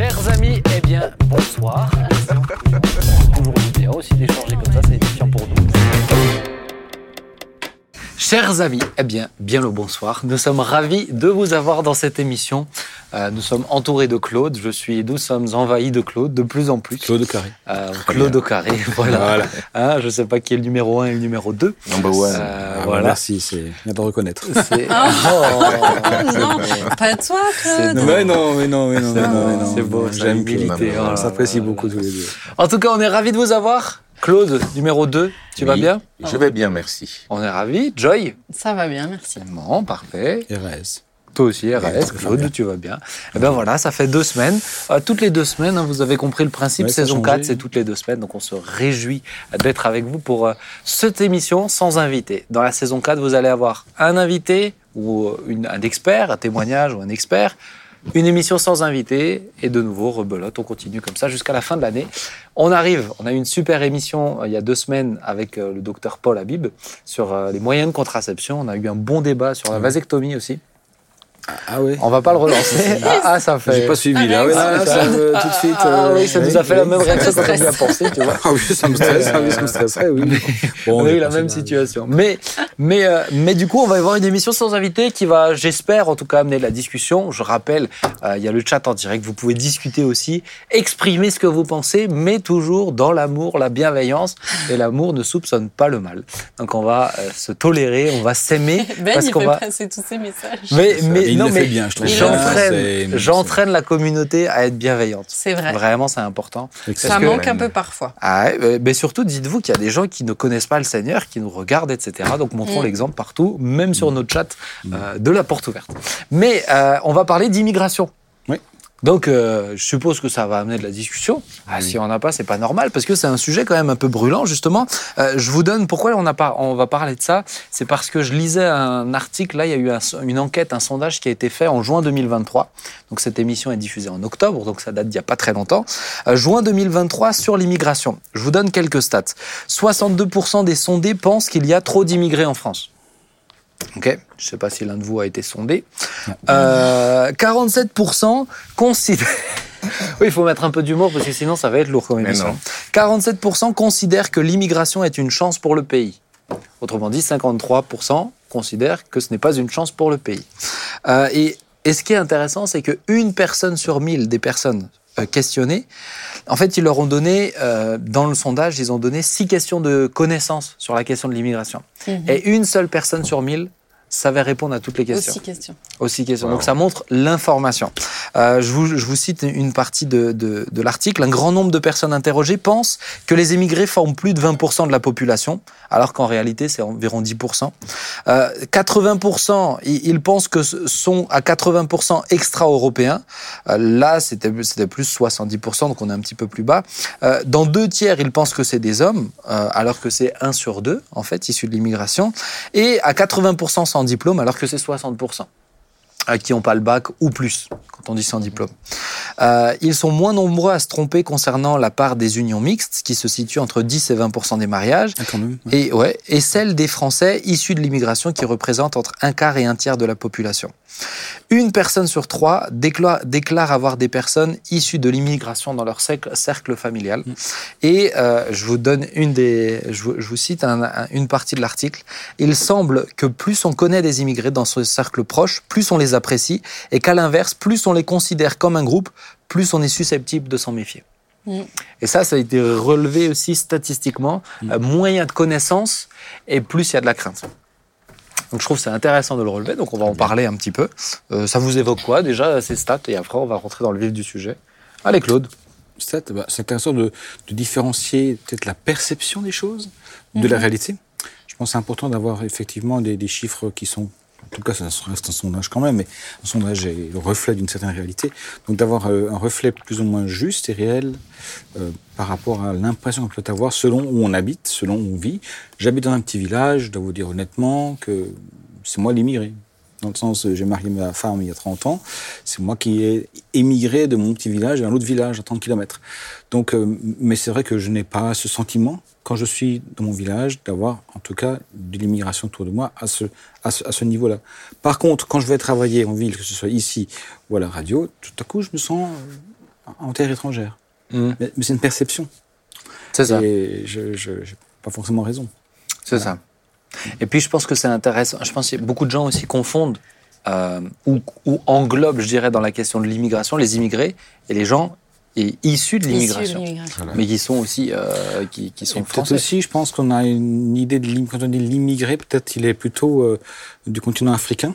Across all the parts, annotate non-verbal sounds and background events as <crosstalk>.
Chers amis, eh bien, bonsoir. <laughs> Toujours bien aussi d'échanger comme Chers amis, eh bien, bien le bonsoir. Nous sommes ravis de vous avoir dans cette émission. Euh, nous sommes entourés de Claude. Je suis, nous sommes envahis de Claude de plus en plus. Claude Carré. Euh, Claude au carré, <laughs> voilà. Voilà. Hein, je ne sais pas qui est le numéro 1 et le numéro 2. Number one. Euh, Ah, voilà. Merci, c'est <laughs> bien de reconnaître. C'est <laughs> Ah non, pas toi, Claude. Mais non, mais non, mais non, mais non, mais non. C'est beau, J'aime l'humilité, Claude. oh là On s'apprécie beaucoup tous les deux. En tout cas, on est ravis de vous avoir. Claude, numéro 2, tu vas bien? Je vais bien, merci. On est ravis. Joy? Ça va bien, merci. Bon, parfait. RS. Toi aussi, RS, Claude, tu vas bien. Eh bien voilà, ça fait deux semaines. Euh, toutes les deux semaines, hein, vous avez compris le principe. Ouais, saison changé. 4, c'est toutes les deux semaines. Donc on se réjouit d'être avec vous pour euh, cette émission sans invité. Dans la saison 4, vous allez avoir un invité ou euh, une- un expert, un témoignage ou un expert. Une émission sans invité et de nouveau, rebelote, on continue comme ça jusqu'à la fin de l'année. On arrive, on a eu une super émission euh, il y a deux semaines avec euh, le docteur Paul Habib sur euh, les moyens de contraception. On a eu un bon débat sur la vasectomie aussi. Ah ouais On va pas le relancer. <laughs> ah, ah, ça fait. J'ai pas suivi là. Ouais, Ah, là, ça tout de suite. Ah euh, oui, ça nous a fait la même réaction quand on stresse. y a pensé, tu vois. <laughs> Ah oui, ça me stresse, ah oui, ça me stresserait, oui. Bon, on a eu la même situation. Mais, mais, euh, mais du coup, on va avoir une émission sans invité qui va, j'espère, en tout cas, amener de la discussion. Je rappelle, euh, il y a le chat en direct. Vous pouvez discuter aussi, exprimer ce que vous pensez, mais toujours dans l'amour, la bienveillance. Et l'amour ne soupçonne pas le mal. Donc, on va euh, se tolérer, on va s'aimer. <laughs> Ben, parce il qu'on fait va. passer tous ces messages. Mais, Et il non, le mais fait bien, je trouve. J'entraîne, la communauté à être bienveillante. C'est vrai. Vraiment, c'est important. Ça que- manque un peu parfois. Ah, ouais, mais surtout, dites-vous qu'il y a des gens qui ne connaissent pas le Seigneur, qui nous regardent, etc. Donc, montrons Mm. l'exemple partout, même sur notre chat euh, de la porte ouverte. Mais euh, on va parler d'immigration. Donc, euh, je suppose que ça va amener de la discussion. Ah, Si on n'a pas, c'est pas normal, parce que c'est un sujet quand même un peu brûlant, justement. Euh, je vous donne pourquoi on, a pas, on va parler de ça. C'est parce que je lisais un article, là, il y a eu un- une enquête, un sondage qui a été fait en juin 2023. Donc, cette émission est diffusée en octobre, donc ça date d'il n'y a pas très longtemps. Euh, juin 2023 sur l'immigration. Je vous donne quelques stats. 62% des sondés pensent qu'il y a trop d'immigrés en France. Ok, je ne sais pas si l'un de vous a été sondé. Euh, 47% considèrent. <laughs> oui, il faut mettre un peu d'humour parce que sinon ça va être lourd comme émission. non. 47% considèrent que l'immigration est une chance pour le pays. Autrement dit, 53% considèrent que ce n'est pas une chance pour le pays. Euh, et, et ce qui est intéressant, c'est qu'une personne sur mille des personnes euh, questionnées, en fait, ils leur ont donné, euh, dans le sondage, ils ont donné six questions de connaissances sur la question de l'immigration. Mhm. Et une seule personne sur mille savait répondre à toutes les questions. Aussi question. Aussi question. Wow. Donc ça montre l'information. Euh, je, vous, je vous cite une partie de, de, de l'article. Un grand nombre de personnes interrogées pensent que les émigrés forment plus de 20% de la population, alors qu'en réalité c'est environ 10%. Euh, 80%, ils, ils pensent que ce sont à 80% extra-européens. Euh, là, c'était c'était plus 70%, donc on est un petit peu plus bas. Euh, dans deux tiers, ils pensent que c'est des hommes, euh, alors que c'est un sur deux, en fait, issus de l'immigration. Et à 80% sans diplôme, alors que c'est 60% euh, qui n'ont pas le bac ou plus, quand on dit sans diplôme. Euh, ils sont moins nombreux à se tromper concernant la part des unions mixtes, qui se situe entre 10 et 20 des mariages, Ah, et, ouais, et celle des Français issus de l'immigration, qui représente entre un quart et un tiers de la population. Une personne sur trois déclare, déclare avoir des personnes issues de l'immigration dans leur cercle, cercle familial. Et euh, je vous donne une des, je vous, je vous cite un- un- une partie de l'article. Il semble que plus on connaît des immigrés dans ce cercle proche, plus on les apprécie, et qu'à l'inverse, plus on les considère comme un groupe, plus on est susceptible de s'en méfier. Mm. Et ça, ça a été relevé aussi statistiquement. Euh, moins il y a de connaissances et plus il y a de la crainte. Donc je trouve que c'est intéressant de le relever, donc on va en parler un petit peu. Euh, ça vous évoque quoi déjà ces stats? Et après on va rentrer dans le vif du sujet. Allez Claude. C'est bah, c'est intéressant de, de différencier peut-être la perception des choses de la réalité. Je pense que c'est important d'avoir effectivement des, des chiffres qui sont, en tout cas ça reste un sondage quand même, mais un sondage est le reflet d'une certaine réalité. Donc d'avoir euh, un reflet plus ou moins juste et réel euh, par rapport à l'impression qu'on peut avoir selon où on habite, selon où on vit. J'habite dans un petit village, je dois vous dire honnêtement que c'est moi l'immigré. Dans le sens, j'ai marié ma femme il y a 30 ans, c'est moi qui ai émigré de mon petit village à un autre village à 30 km. Donc, euh, mais c'est vrai que je n'ai pas ce sentiment, quand je suis dans mon village, d'avoir en tout cas de l'immigration autour de moi à ce, à ce, à ce niveau-là. Par contre, quand je vais travailler en ville, que ce soit ici ou à la radio, tout à coup, je me sens en terre étrangère. Mm. Mais, mais c'est une perception. C'est ça. Et je n'ai pas forcément raison. C'est ça. Et puis je pense que c'est intéressant. Je pense que beaucoup de gens aussi confondent euh, ou, ou englobent, je dirais, dans la question de l'immigration, les immigrés et les gens et issus de Issu de l'immigration, mais qui sont aussi euh, qui, qui sont Et peut-être français. aussi, je pense qu'on a une idée de quand on dit l'immigré, peut-être il est plutôt euh, du continent africain.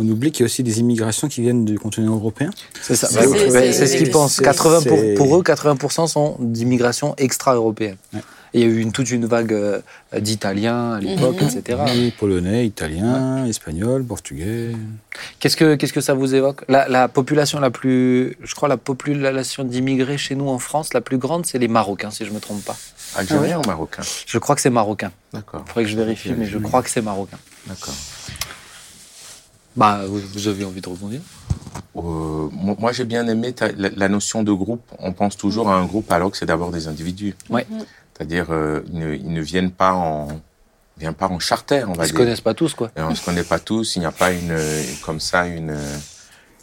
On oublie qu'il y a aussi des immigrations qui viennent du continent européen. C'est ça. C'est- Bah, c'est- ouais, c'est- c'est ce qu'ils pensent. c'est- 80 pour, eux, 80% sont d'immigration extra-européenne. Ouais. Il y a eu une, toute une vague euh, d'Italiens à l'époque, Mhm. etc. Oui, polonais, italien, espagnol, portugais. Qu'est-ce que qu'est-ce que ça vous évoque? La, la population la plus, je crois, la population d'immigrés chez nous en France, la plus grande, c'est les Marocains, si je me trompe pas. Algérien ou marocain Je crois que c'est marocain. D'accord. Il faudrait que je vérifie, mais je crois que c'est marocain. D'accord. Bah, vous, avez envie de rebondir Euh, moi, j'ai bien aimé ta- la, la notion de groupe. On pense toujours à un groupe alors que c'est d'abord des individus. Ouais. C'est-à-dire, euh, ils, ne, ils ne viennent pas en, ils viennent pas en charter, on va Ils se dire. connaissent pas tous, quoi. Et on se connaît pas tous. Il n'y a pas une, comme ça, une,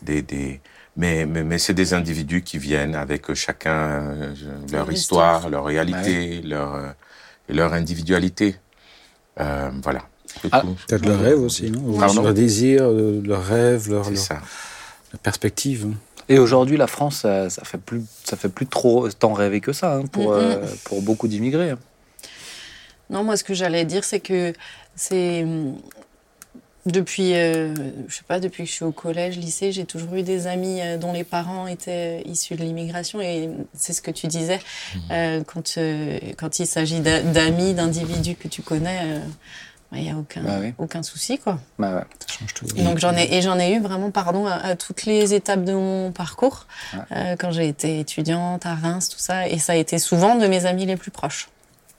des, des, mais, mais, mais c'est des individus qui viennent avec chacun euh, leur histoire, histoire. leur réalité, leur, leur individualité. Euh, voilà. Ah. Peut-être leurs rêves aussi, non Pardon Leurs désirs, euh, leurs rêves, leurs C'est leurs- ça. leurs perspectives. Et aujourd'hui, la France, ça, ça fait plus, ça fait plus trop tant rêver que ça hein, pour euh, pour beaucoup d'immigrés. hein. Non, moi, ce que j'allais dire, c'est que c'est hum, depuis, euh, je sais pas, depuis que je suis au collège, lycée, j'ai toujours eu des amis euh, dont les parents étaient issus de l'immigration, et c'est ce que tu disais euh, quand euh, quand il s'agit d'a- d'amis, d'individus que tu connais. Il n'y a aucun, Bah oui. aucun souci, quoi. Bah ouais. Ça change tout. Et donc j'en ai et j'en ai eu vraiment pardon à, à toutes les étapes de mon parcours Ouais. euh, quand j'ai été étudiante à Reims tout ça et ça a été souvent de mes amis les plus proches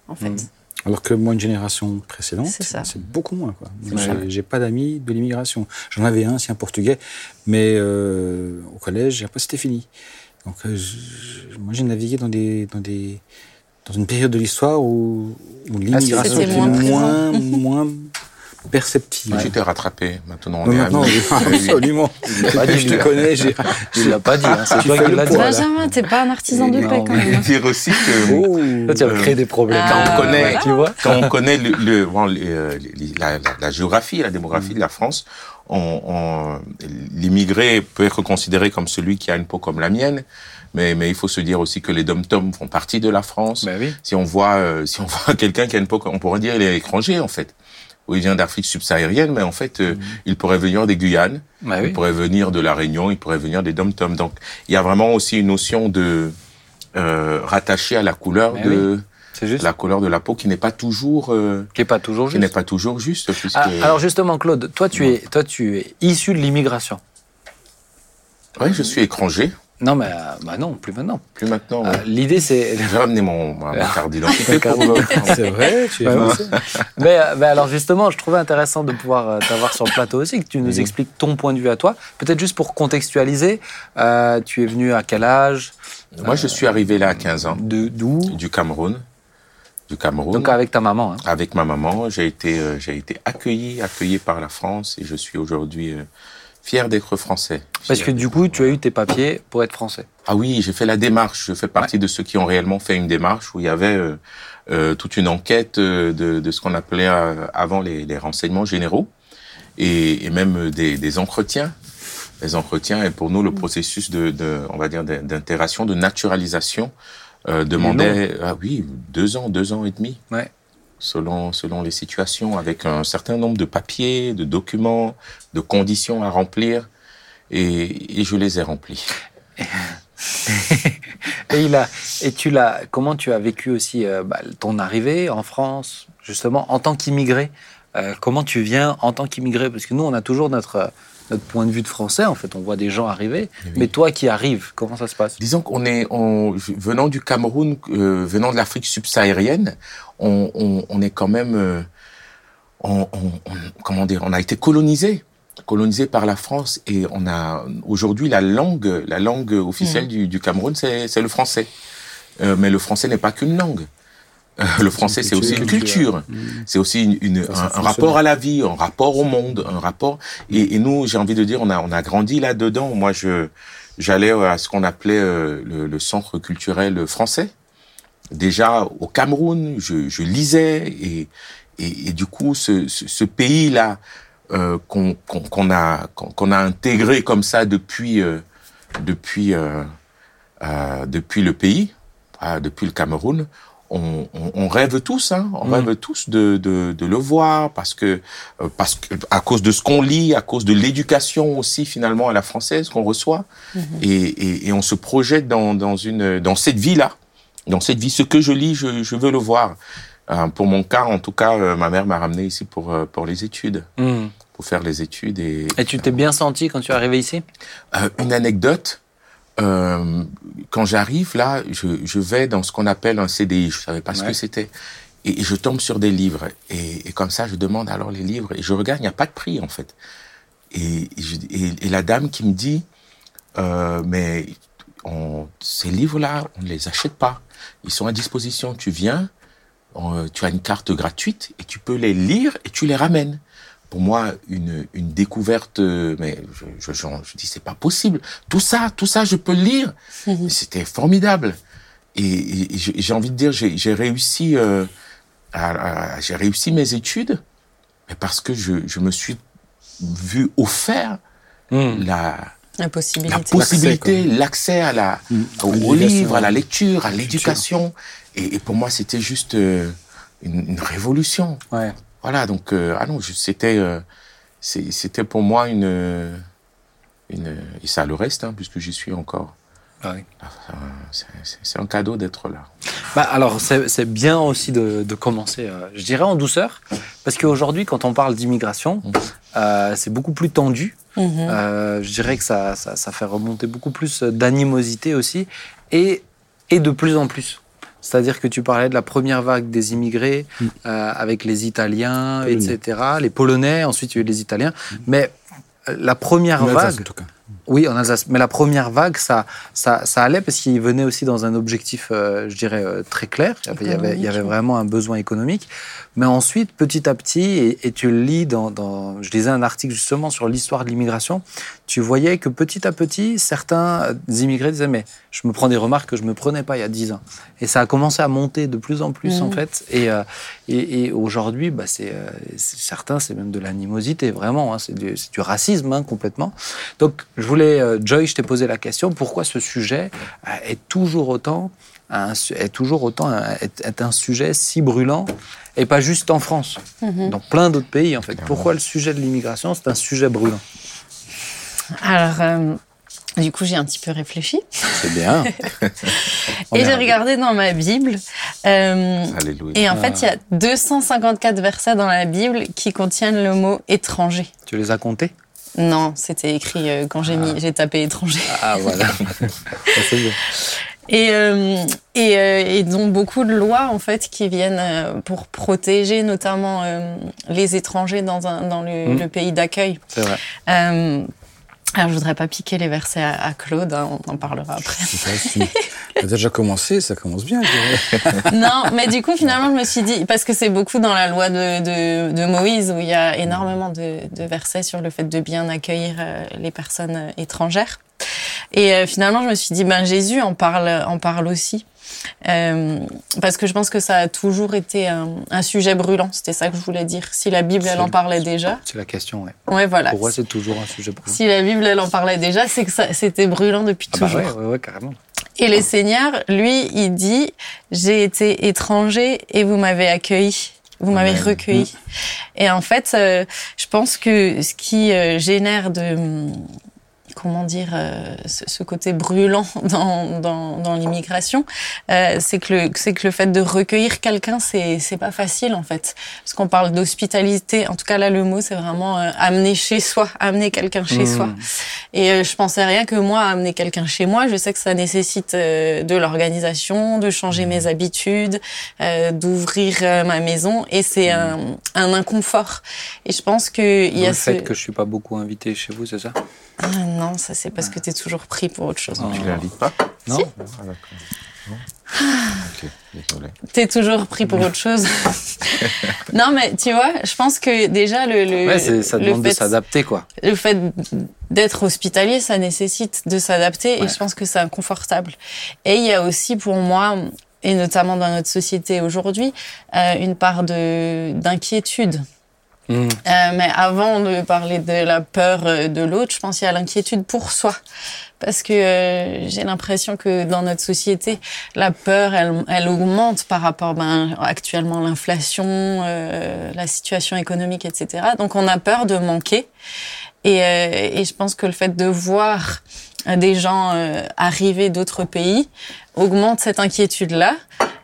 en fait. Mhm. Alors que moi, une génération précédente, C'est beaucoup moins. Quoi. J'ai- J'ai pas d'amis de l'immigration. J'en avais un, c'est un portugais, mais euh, au collège, après, c'était fini. Donc, euh, je- moi, j'ai navigué dans des, dans des, dans une période de l'histoire où, où l'immigration était moins moins, moins perceptible. Tu t'es rattrapé. Maintenant, on Non, est maintenant, amis. oui, <laughs> absolument. l'a pas dit, je te hein. connais, j'ai. Il l'a pas dit, hein, c'est Tu toi fais qui le l'as dit. Benjamin, t'es pas un artisan de Non, paix quand même. dire aussi que Oh. Là, tu vas me créer des problèmes. Ah, Quand on connaît- voilà. tu vois quand on connaît le, le- bon, les, euh, la, la- la géographie, la démographie de la France, on, on- l'immigré peut être considéré comme celui qui a une peau comme la mienne, mais, mais il faut se dire aussi que les dom-toms font partie de la France. Bah oui. Si on voit, euh, si on <laughs> voit quelqu'un qui a une peau, on pourrait dire il est étranger en fait. Ou il vient d'Afrique subsaharienne, mais en fait, euh, il pourrait venir des Guyanes, Bah il oui. pourrait venir de la Réunion, il pourrait venir des dom-toms. Donc, il y a vraiment aussi une notion de euh, rattachée à la couleur Mais de juste. la couleur de la peau qui n'est pas toujours euh, Qui pas toujours n'est juste. pas toujours juste puisque Ah, alors justement, Claude, toi tu es, toi tu es issu de l'immigration. ouais, je suis étranger Non, mais euh, bah non, plus maintenant. plus maintenant Euh. L'idée c'est. j'ai ramené mon ma, ma carte d'identité <laughs> C'est vrai, tu es mais, euh, mais alors justement, je trouvais intéressant de pouvoir t'avoir sur le plateau aussi, que tu nous expliques ton point de vue à toi. Peut-être juste pour contextualiser, euh, tu es venu à quel âge moi je suis arrivé là à 15 ans De d'où du Cameroun du Cameroun Donc avec ta maman. Hein. avec ma maman j'ai été euh, j'ai été accueilli accueilli par la France et je suis aujourd'hui euh, fier d'être français Parce que du coup, tu as eu tes papiers pour être français. Ah oui, j'ai fait la démarche. Je fais partie de ceux qui ont réellement fait une démarche où il y avait euh, euh, toute une enquête euh, de, de ce qu'on appelait euh, avant les, les renseignements généraux et, et même des, des entretiens. Les entretiens et pour nous le processus de, de on va dire d'in- d'intégration, de naturalisation demandait ah oui deux ans, deux ans et demi. Ouais. Selon selon les situations, avec un certain nombre de papiers, de documents, de conditions à remplir et, et je les ai remplis. <laughs> Et il a, et tu l'as, comment tu as vécu aussi euh, bah, ton arrivée en France, justement, en tant qu'immigré Euh, Comment tu viens en tant qu'immigré? Parce que nous, on a toujours notre, notre point de vue de français, en fait, on voit des gens arriver. oui. Mais toi qui arrives, comment ça se passe? Disons qu'on est, on, venant du Cameroun, euh, venant de l'Afrique subsaharienne, on, on, on est quand même, euh, on, on- on- comment dire, on a été colonisé, colonisé par la France et on a aujourd'hui la langue, la langue officielle du, du Cameroun, c'est c'est le français. Euh, mais le français n'est pas qu'une langue. Euh, <laughs> le français, c'est aussi une culture. C'est aussi une, une- Façon un, rapport à la vie, un rapport au monde, un rapport. Et, et nous, j'ai envie de dire, on a, on a grandi là-dedans. Moi, je, j'allais à ce qu'on appelait le, le, centre culturel français. Déjà au Cameroun, je, je lisais et, et, et, du coup, ce, ce, ce pays-là euh, qu'on qu'on a qu'on a intégré comme ça depuis euh, depuis euh, depuis le pays, depuis le Cameroun, on, on, on, rêve tous, hein, on mm. rêve tous de, de, de, le voir parce que parce que à cause de ce qu'on lit, à cause de l'éducation aussi finalement à la française qu'on reçoit, mm-hmm. et, et, et, on se projette dans, dans une dans cette vie là, dans cette vie. Ce que je lis, je, je veux le voir. Euh, pour mon cas, en tout cas, euh, ma mère m'a ramené ici pour euh, pour les études, mm. pour faire les études et. Et tu t'es bien senti quand tu es arrivé ici? Une anecdote. Quand j'arrive là, je, je, vais dans ce qu'on appelle un CDI. Je savais pas ce que c'était. Et, je tombe sur des livres. Et, et, comme ça, je demande alors les livres. Et je regarde, il n'y a pas de prix en fait. Et, et, la dame qui me dit, mais on, ces livres-là, on ne les achète pas. Ils sont à disposition. Tu viens, euh, tu as une carte gratuite et tu peux les lire et tu les ramènes. Pour moi, une, une découverte, euh, mais je, je, je, dis c'est pas possible. Tout ça, tout ça, je peux le lire. Mhm. C'était formidable. Et, j'ai envie de dire, j'ai réussi, euh, j'ai réussi mes études, mais parce que je, je me suis vu offert hmm. la, la possibilité, la possibilité, l'accès à la, mmh. au, livre, à la lecture, à l'éducation. Et, et, pour moi, c'était juste euh, une, une, révolution. Ouais. Voilà, donc euh, ah non, c'était euh, c'était pour moi une une et ça le reste hein, puisque j'y suis encore. Ah oui. Ah, c'est un cadeau d'être là. Bah alors c'est bien aussi de, de commencer, euh, je dirais en douceur, parce qu'aujourd'hui quand on parle d'immigration, mmh. euh, c'est beaucoup plus tendu. Mmh. Euh, je dirais que ça, ça, ça fait remonter beaucoup plus d'animosité aussi, et, et de plus en plus. C'est-à-dire que tu parlais de la première vague des immigrés mmh. euh, avec les Italiens, Polonais. etc., les Polonais, ensuite il y a eu les Italiens. Mmh. Mais la première vague. En tout cas. Oui, en Alsace. Mais la première vague, ça, ça, ça allait parce qu'il venait aussi dans un objectif, euh, je dirais, euh, très clair. Il y, avait, il, y vraiment un besoin économique. Mais ensuite, petit à petit, et, et tu le lis dans, dans, je lisais un article justement sur l'histoire de l'immigration, tu voyais que petit à petit, certains immigrés disaient, mais je me prends des remarques que je me prenais pas il y a dix ans. Et ça a commencé à monter de plus en plus, mmh. en fait. Et, euh, et, et aujourd'hui, bah, c'est, euh, certains, c'est même de l'animosité, vraiment. Hein, c'est, du, du, racisme, hein, complètement. Donc, je voulais, euh, Joy, je t'ai posé la question, pourquoi ce sujet est toujours autant, un, est toujours autant, un, est, est un sujet si brûlant et pas juste en France, mmh. dans plein d'autres pays en fait? Pourquoi le sujet de l'immigration, c'est un sujet brûlant? Alors, euh, du coup, j'ai un petit peu réfléchi. C'est bien. <laughs> et j'ai regardé dans ma Bible. Euh, et en fait, il y a 254 versets dans la Bible qui contiennent le mot étranger. Tu les as comptés? Non, c'était écrit euh, quand j'ai ah. mis, j'ai tapé étranger. Ah voilà. <laughs> C'est bien. Et, euh, et, euh, et, donc beaucoup de lois en fait qui viennent pour protéger notamment les étrangers dans, un, dans le, mmh. le pays d'accueil. C'est vrai. Euh, alors je voudrais pas piquer les versets à, à Claude, hein, on en parlera après. Ça a déjà commencé, ça commence bien. <laughs> non, mais du coup finalement je me suis dit parce que c'est beaucoup dans la loi de, de, de, Moïse où il y a énormément de, de versets sur le fait de bien accueillir les personnes étrangères. Et euh, finalement, je me suis dit, ben Jésus en parle, en parle aussi. Euh, parce que je pense que ça a toujours été un, un sujet brûlant. C'était ça que je voulais dire. Si la Bible, elle en parlait déjà. C'est la question, ouais. Ouais, voilà. Pourquoi c'est toujours un sujet brûlant Si la Bible, elle en parlait déjà, c'est que c'était brûlant depuis ah toujours. Bah ouais, ouais, ouais, carrément. Et le Seigneur, lui, il dit, j'ai été étranger et vous m'avez accueilli. Vous m'avez recueilli. Mmh. Et en fait, euh, je pense que ce qui euh, génère de comment dire, euh, ce, côté brûlant <laughs> dans, dans, dans l'immigration, euh, c'est que le c'est que le fait de recueillir quelqu'un, c'est c'est pas facile en fait, parce qu'on parle d'hospitalité. En tout cas là, le mot c'est vraiment euh, amener chez soi, amener quelqu'un chez mmh. soi. Et euh, je pensais rien que moi amener quelqu'un chez moi. Je sais que ça nécessite euh, de l'organisation, de changer mes habitudes, euh, d'ouvrir ma maison, et c'est un, un inconfort. Et je pense que il y a le ce... fait que je suis pas beaucoup invité chez vous, c'est ça? Ah non, ça c'est parce que tu es toujours pris pour autre chose. Tu l'invites pas Non. Si. Ah, d'accord. T'es toujours pris pour autre chose. Non, mais tu vois, je pense que déjà le, le, Ouais, ça le demande de fait- s'adapter, quoi. le fait d'être hospitalier, ça nécessite de s'adapter Ouais. et je pense que c'est inconfortable. Et il y a aussi pour moi, et notamment dans notre société aujourd'hui, euh, une part de d'inquiétude. Mm. Euh, mais avant de parler de la peur euh, de l'autre, je pense qu'il y a l'inquiétude pour soi. Parce que euh, j'ai l'impression que dans notre société, la peur, elle, elle augmente par rapport ben, actuellement l'inflation, euh, la situation économique, etc. Donc on a peur de manquer. Et, euh, et je pense que le fait de voir des gens arriver d'autres pays augmente cette inquiétude-là.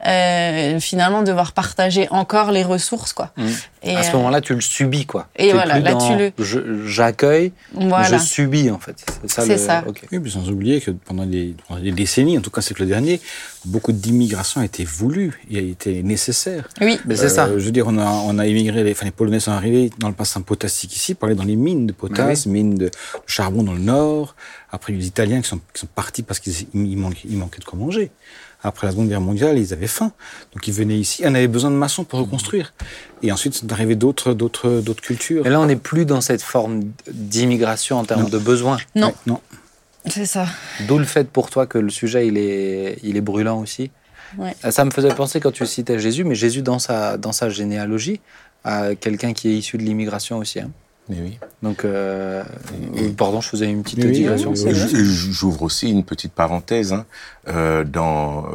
Euh, finalement, devoir partager encore les ressources, quoi. Mm. Et, à ce euh, moment-là, tu le subis, quoi. et T'es voilà, plus là, dans tu le- J'accueille, voilà. je subis, en fait. C'est ça. C'est le- ça. ok. Oui, puis sans oublier que pendant des, pendant des décennies, en tout cas c'est le dernier, beaucoup d'immigration a été voulue et a été nécessaire. Oui. Mais c'est ça. Euh, Je veux dire, on a, on a immigré, les, enfin, les Polonais sont arrivés dans le bassin potassique ici, pour aller dans les mines de potasse, mines de charbon dans le nord. Après, les Italiens qui sont, qui sont partis parce qu'ils il manquait, il manquait de quoi manger. Après la Seconde Guerre mondiale, ils avaient faim. Donc ils venaient ici. On avait besoin de maçons pour reconstruire. Et ensuite, sont arrivés d'autres, d'autres, d'autres cultures. Et là, on n'est plus dans cette forme d'immigration en termes Non. de besoins. Non, Ouais, non. c'est ça. D'où le fait pour toi que le sujet, il est, il est brûlant aussi. Ouais. Euh, Ça me faisait penser quand tu citais Jésus, mais Jésus, dans sa, dans sa généalogie, a quelqu'un qui est issu de l'immigration aussi. hein. Mais oui. Donc, euh, euh, pardon, je faisais une petite Oui, digression. oui, J'ouvre aussi une petite parenthèse. hein. Euh, dans,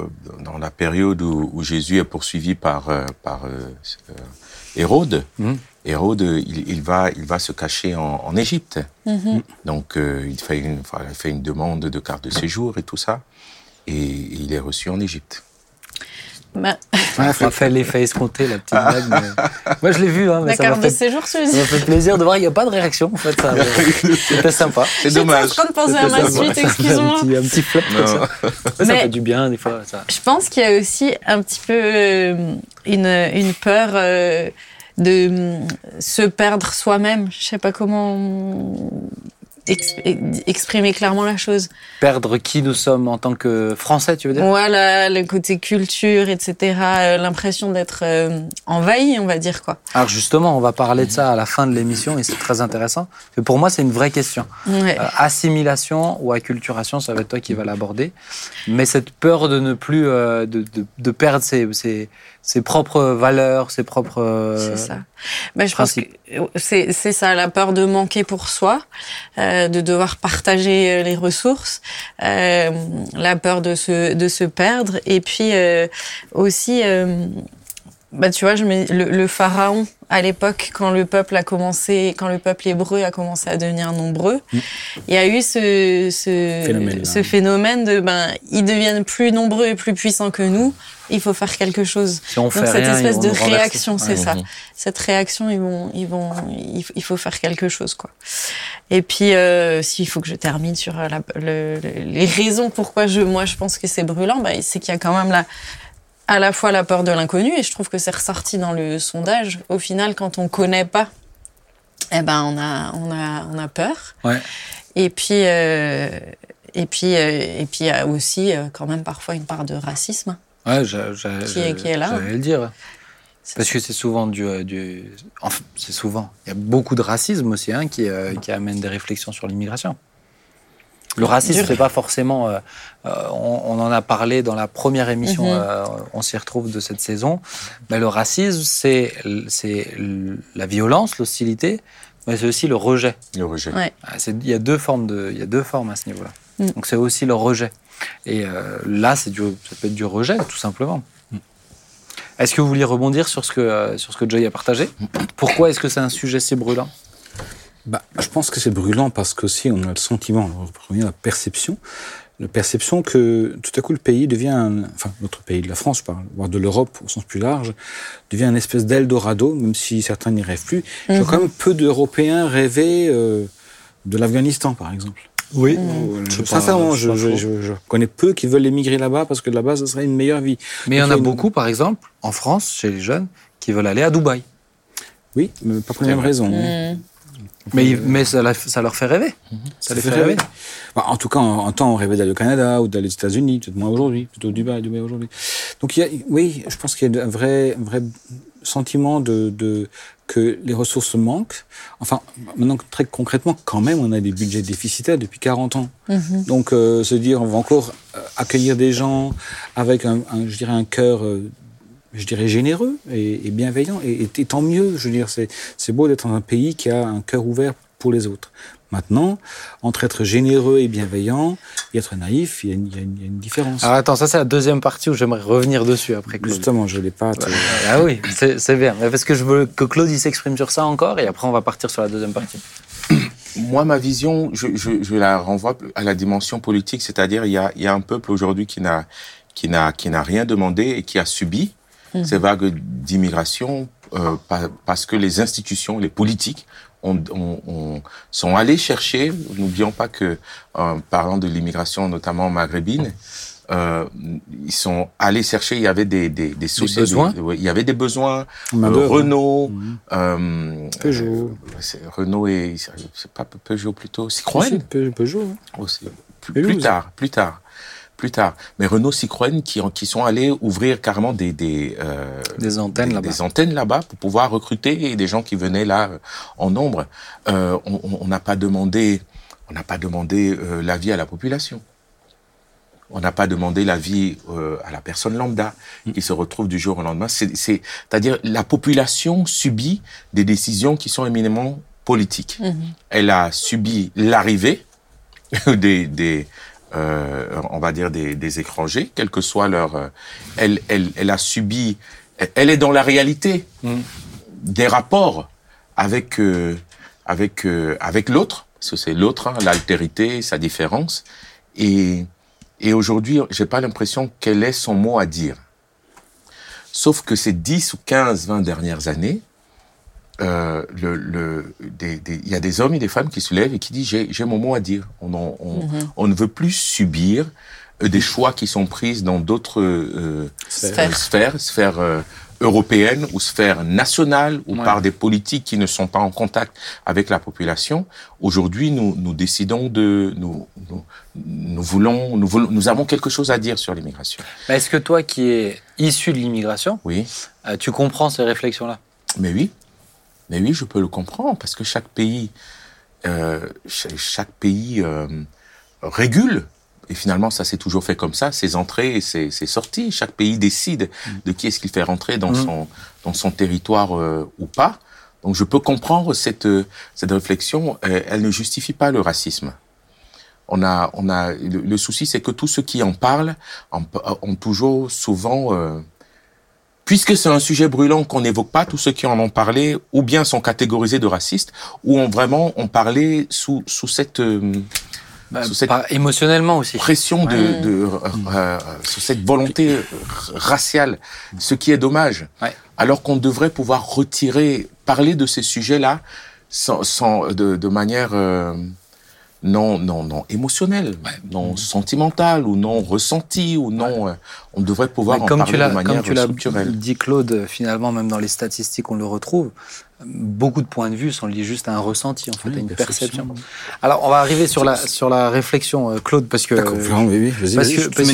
dans la période où, où Jésus est poursuivi par, euh, par euh, euh, Hérode, Mhm. Hérode, il, il va, il va se cacher en, en Égypte. Mhm. Donc, euh, il, fait une, enfin, il fait une demande de carte de séjour et tout ça. Et il est reçu en Égypte. Bah, Ça m'a fait l'effet escompté, la petite blague. mais- Moi, je l'ai vu, hein, mais la ça m'a carte de fait, séjour, ça m'a fait plaisir de voir. Il n'y a pas de réaction, en fait. ça- <laughs> C'était sympa. C'est J'étais en dommage. train de penser à ma suite, excuse-moi. Un petit, un petit flop comme ça. Ouais, Ça fait du bien, des fois. Ça. Je pense qu'il y a aussi un petit peu euh, une, une peur euh, de hum, se perdre soi-même. Je sais pas comment exprimer clairement la chose. Perdre qui nous sommes en tant que Français, tu veux dire? Voilà, le côté culture, etc. euh, L'impression d'être euh, envahi, on va dire quoi. Alors justement, on va parler de ça à la fin de l'émission et c'est très intéressant. Pour moi, c'est une vraie question. Ouais. Euh, assimilation ou acculturation, ça va être toi qui vas l'aborder. Mais cette peur de ne plus, euh, de, de, de perdre ses, ses, ses propres valeurs, ses propres. euh, C'est ça. Ben, je pense que principe. c'est c'est ça, la peur de manquer pour soi, euh, de devoir partager euh, les ressources, euh, la peur de se de se perdre, et puis euh, aussi, euh, bah tu vois, je me, le, le pharaon à l'époque quand le peuple a commencé, quand le peuple hébreu a commencé à devenir nombreux, il y a eu ce ce Phénomène-là. ce phénomène de ben ils deviennent plus nombreux et plus puissants que nous, il faut faire quelque chose. Si on Donc cette rien, espèce de réaction, c'est ça. Cette réaction, ils vont, ils vont, il faut faire quelque chose, quoi. Et puis, euh, s'il faut que je termine sur euh, la, le- le- les raisons pourquoi je, moi, je pense que c'est brûlant, bah, c'est qu'il y a quand même la, à la fois la peur de l'inconnu, et je trouve que c'est ressorti dans le sondage. Au final, quand on connaît pas, eh ben, on a, on a, on a peur. Ouais. Et puis, euh, et puis, euh, et puis, il y a aussi euh, quand même parfois une part de racisme. Ouais, j'a- j'a- Qui est- qui est là. J'allais le dire. Parce que c'est souvent du, du enfin, c'est souvent. Il y a beaucoup de racisme aussi hein, qui, qui amène des réflexions sur l'immigration. Le racisme, c'est pas forcément. euh, euh, on, on en a parlé dans la première émission. Mhm. euh, on s'y retrouve de cette saison. Mais le racisme, c'est c'est la violence, l'hostilité, mais c'est aussi le rejet. Le rejet. Ouais. Ah, Il y a deux formes de, il y a deux formes à ce niveau-là. Mm. Donc c'est aussi le rejet. Et euh, là, c'est du, ça peut être du rejet, tout simplement. Est-ce que vous vouliez rebondir sur ce que euh, sur ce que Joy a partagé? Pourquoi est-ce que c'est un sujet si brûlant? Bah, je pense que c'est brûlant parce qu'aussi on a le sentiment, on revient à la perception, la perception que tout à coup le pays devient, un- enfin notre pays de la France, je parle, voire de l'Europe au sens plus large, devient une espèce d'Eldorado, même si certains n'y rêvent plus. Je vois quand même peu d'Européens rêver euh, de l'Afghanistan, par exemple. Oui. Euh, Je sais pas, Sincèrement, c'est je, je, je- je connais peu qui veulent émigrer là-bas parce que là-bas, ce serait une meilleure vie. Mais il y en a une- beaucoup, par exemple, en France, chez les jeunes, qui veulent aller à Dubaï. Oui, mais pas pour les mêmes raisons. Mm. Mais, ils- mais ça, ça leur fait rêver. Ça les fait rêver. Bah, en tout cas, en, en temps, on rêvait d'aller au Canada ou d'aller aux États-Unis, peut-être moins aujourd'hui, plutôt Dubaï, Dubaï aujourd'hui. Donc, il y a, oui, je pense qu'il y a un vrai, un vrai sentiment de, de que les ressources manquent. Enfin, maintenant très concrètement, quand même, on a des budgets déficitaires depuis 40 ans. Mhm. Donc, euh, se dire, on va encore euh, accueillir des gens avec un, un je dirais, un cœur, euh, je dirais, généreux et, et bienveillant. Et, et, tant mieux. Je veux dire, c'est c'est beau d'être dans un pays qui a un cœur ouvert pour les autres. Maintenant, entre être généreux et bienveillant et être naïf, il y a une, il y a une, il y a une différence. Alors attends, ça c'est la deuxième partie où j'aimerais revenir dessus après Claude. Justement, je l'ai pas. te- Ah oui, c'est c'est bien. Mais Parce que je veux que Claude il s'exprime sur ça encore et après on va partir sur la deuxième partie. <clears throat> Moi, ma vision, je, je, je la renvoie à la dimension politique, c'est-à-dire il y a, il y a un peuple aujourd'hui qui n'a qui n'a qui n'a rien demandé et qui a subi ces vagues d'immigration euh, pa- parce que les institutions, les politiques ont, ont- ont- sont allés chercher. N'oublions pas que, en parlant de l'immigration, notamment maghrébine, euh, ils sont allés chercher. Il y avait des des, des soucis, besoins de- ouais, il y avait des besoins. Euh, d'œuvre. Renault, Mhm. euh, Peugeot. c'est Renault et c'est pas Peugeot plutôt Citroën. Peugeot. hein. aussi. Plus, Peugeot, plus tard, plus tard, plus tard. Mais Renault, Citroën qui ont- qui sont allés ouvrir carrément des des euh, Des antennes des, là-bas. des antennes là-bas pour pouvoir recruter des gens qui venaient là euh, en nombre. Euh, on n'a pas demandé on n'a pas demandé euh, l'avis à la population. On n'a pas demandé l'avis euh, à la personne lambda qui se retrouve du jour au lendemain. C'est, c'est, c'est-à-dire la population subit des décisions qui sont éminemment politiques. Elle a subi l'arrivée <laughs> des, des euh, on va dire des, des étrangers, quel que soit leur, euh, elle, elle, elle a subi, elle- est dans la réalité des rapports avec euh, avec euh, avec l'autre, parce que c'est l'autre, hein, l'altérité, sa différence, et et aujourd'hui, j'ai pas l'impression qu'elle ait son mot à dire. Sauf que ces 10 ou 15, 20 dernières années, euh, le, le, des, des- il y a des hommes et des femmes qui se lèvent et qui disent j'ai, mon mot à dire. On, en- on, on ne veut plus subir euh, des choix qui sont pris dans d'autres euh, Sphères. sphères, sphères euh, européennes ou sphères nationales ou Ouais. par des politiques qui ne sont pas en contact avec la population. Aujourd'hui, nous, nous décidons de, nous, nous, nous voulons, nous voulons, nous avons quelque chose à dire sur l'immigration. Est-ce que toi qui es issu de l'immigration, Oui. tu comprends ces réflexions-là? Mais oui, mais oui, je peux le comprendre parce que chaque pays, euh, cha- chaque pays euh, régule. Et finalement, ça s'est toujours fait comme ça, ses entrées et ses, ses sorties. Chaque pays décide de qui est-ce qu'il fait rentrer dans Mhm. son dans son territoire euh, ou pas. Donc, je peux comprendre cette euh, cette réflexion. Euh, elle ne justifie pas le racisme. On a on a le, le souci, c'est que tous ceux qui en parlent en- ont toujours souvent euh, Puisque c'est un sujet brûlant qu'on n'évoque pas, tous ceux qui en ont parlé, ou bien sont catégorisés de racistes, ou ont vraiment ont parlé sous sous cette euh, Bah, Sous cette- Émotionnellement aussi. pression de, Ouais. de euh, euh, sous cette volonté raciale, ce qui est dommage. Ouais. Alors qu'on devrait pouvoir retirer, parler de ces sujets-là sans, sans de, de manière euh, non non non émotionnelle, non sentimentale ou non ressentie ou non. euh, on devrait pouvoir Mais en comme parler tu l'as, de manière comme tu structurelle. dit Claude, finalement même dans les statistiques on le retrouve. Beaucoup de points de vue sont liés juste à un ressenti, en fait, à une perception. Alors on va arriver sur la sur la réflexion, euh, Claude, parce que D'accord, oui, oui, vas-y, parce vas-y, que, je parce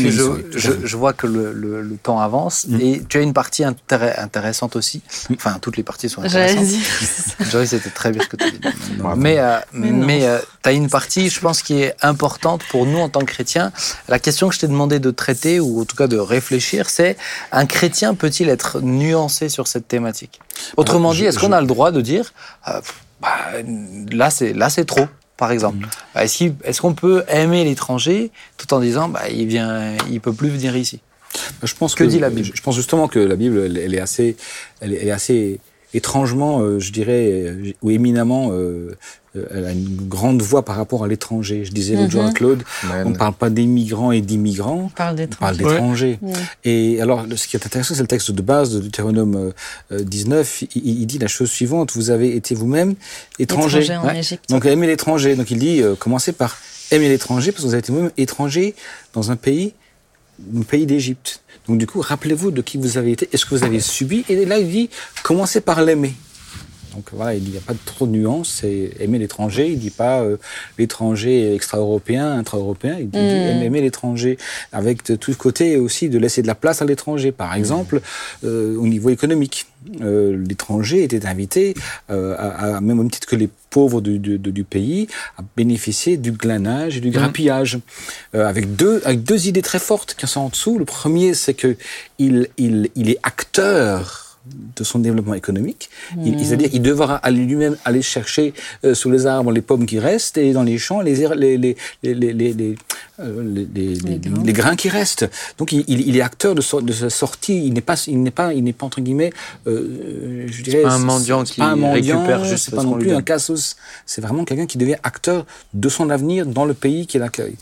que vois que le, le, le temps avance Mm. et tu as une partie intéré- intéressante aussi. Enfin, toutes les parties sont intéressantes. <laughs> Joyce, c'était très bien ce que tu as dit. <laughs> Bravo. Mais, euh, Mais mais tu as une partie, je pense, qui est importante pour nous en tant que chrétiens. La question que je t'ai demandé de traiter, ou en tout cas de réfléchir, c'est un chrétien peut-il être nuancé sur cette thématique? Autrement Alors, dit, est-ce qu'on a le droit de dire, euh, bah, là c'est là c'est trop, par exemple. Mm. Est-ce qu'il- est-ce qu'on peut aimer l'étranger tout en disant, bah, il vient, il peut plus venir ici? Je pense Que dit la Bible? Je pense justement que la Bible, elle, elle est assez, elle est assez étrangement, euh, je dirais, euh, ou éminemment, euh, elle a une grande voix par rapport à l'étranger. Je disais l'autre jour à Mhm. Claude, on ne parle pas d'immigrants et d'immigrants, On parle on parle d'étrangers. Ouais. Et alors, ce qui est intéressant, c'est le texte de base de Deutéronome euh, euh, 19. Il, il dit la chose suivante vous avez été vous-même étranger. Étranger en Ouais. Égypte. Donc, aimer l'étranger. Donc, il dit euh, commencez par aimer l'étranger, parce que vous avez été vous-même étranger dans un pays, un pays d'Égypte. Donc, du coup, rappelez-vous de qui vous avez été, est-ce que vous avez subi? Et là, il dit commencez par l'aimer. Donc voilà, il n'y a pas de trop de nuances. C'est aimer l'étranger. Il dit pas euh, l'étranger extra-européen, intra-européen. Il dit Mm. aimer l'étranger avec de, tout le côté aussi de laisser de la place à l'étranger. Par exemple, euh, au niveau économique, euh, l'étranger était invité, euh, à, à- même au même titre que les pauvres du, du- du- du pays, à bénéficier du glanage et du grappillage. Euh, avec deux avec deux idées très fortes qui sont en dessous. Le premier, c'est que il, il, il est acteur de son développement économique. Il- C'est-à-dire, il devra aller lui-même aller chercher euh, sous les arbres les pommes qui restent et dans les champs les les les les les les, les, euh, les- les- les- grains. grains qui restent. Donc, il, est acteur de, so- de sa sortie. Il n'est pas il n'est pas il n'est pas entre guillemets euh, je dirais pas un mendiant c'est qui pas un mendiant, récupère juste pas non plus un cassos. C'est vraiment quelqu'un qui devient acteur de son avenir dans le pays qu'il accueille.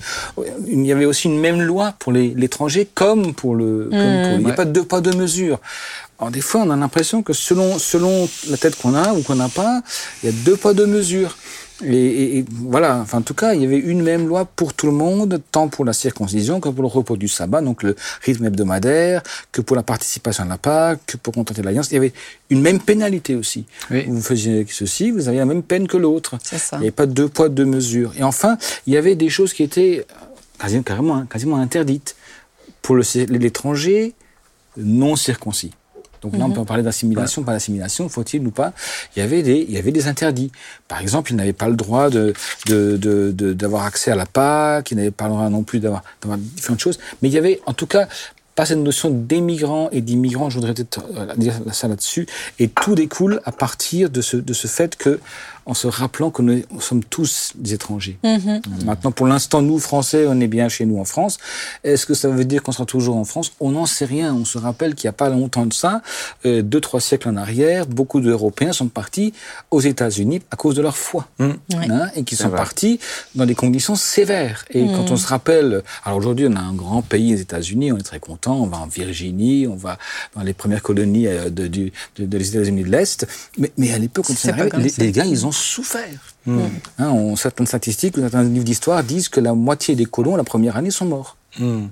Il y avait aussi une même loi pour les- l'étranger comme pour le. comme pour- il n'y a Ouais. pas de deux pas deux mesures. Alors des fois, on a l'impression que selon selon la tête qu'on a ou qu'on n'a pas, il y a deux pas deux mesures. Et, et- et voilà, enfin, en tout cas, il y avait une même loi pour tout le monde, tant pour la circoncision que pour le repos du sabbat, donc le rythme hebdomadaire, que pour la participation à la Pâque, que pour contenter l'alliance. Il y avait une même pénalité aussi. Oui. Vous faisiez ceci, vous aviez la même peine que l'autre. Il n'y avait pas deux poids, deux mesures. Et enfin, il y avait des choses qui étaient quasiment, carrément, hein, quasiment interdites pour l'étranger non circoncis. Donc là, on peut parler d'assimilation, pas d'assimilation, faut-il ou pas. Il y avait des, il y avait des interdits. Par exemple, il n'avait pas le droit de, de, de, de- d'avoir accès à la Pâque, il n'avait pas le droit non plus d'avoir, d'avoir différentes choses. Mais il y avait, en tout cas, pas cette notion d'émigrants et d'immigrants, je voudrais peut-être euh, dire ça là-dessus. Et tout découle à partir de ce, de ce fait que, en se rappelant que nous sommes tous des étrangers. Maintenant, pour l'instant, nous, Français, on est bien chez nous en France. Est-ce que ça veut dire qu'on sera toujours en France? On n'en sait rien. On se rappelle qu'il n'y a pas longtemps de ça, euh, deux, trois siècles en arrière, beaucoup d'Européens sont partis aux États-Unis à cause de leur foi. Ouais. Hein, et qui sont vrai. partis dans des conditions sévères. Et quand on se rappelle, alors aujourd'hui on a un grand pays, les États-Unis, on est très content, on va en Virginie, on va dans les premières colonies euh, de, du, de, de les États-Unis de l'Est, mais, mais à l'époque, comme les, les gars, ils ont souffert. Hein, on, certaines statistiques, certains livres d'histoire disent que la moitié des colons la première année sont morts. Hmm.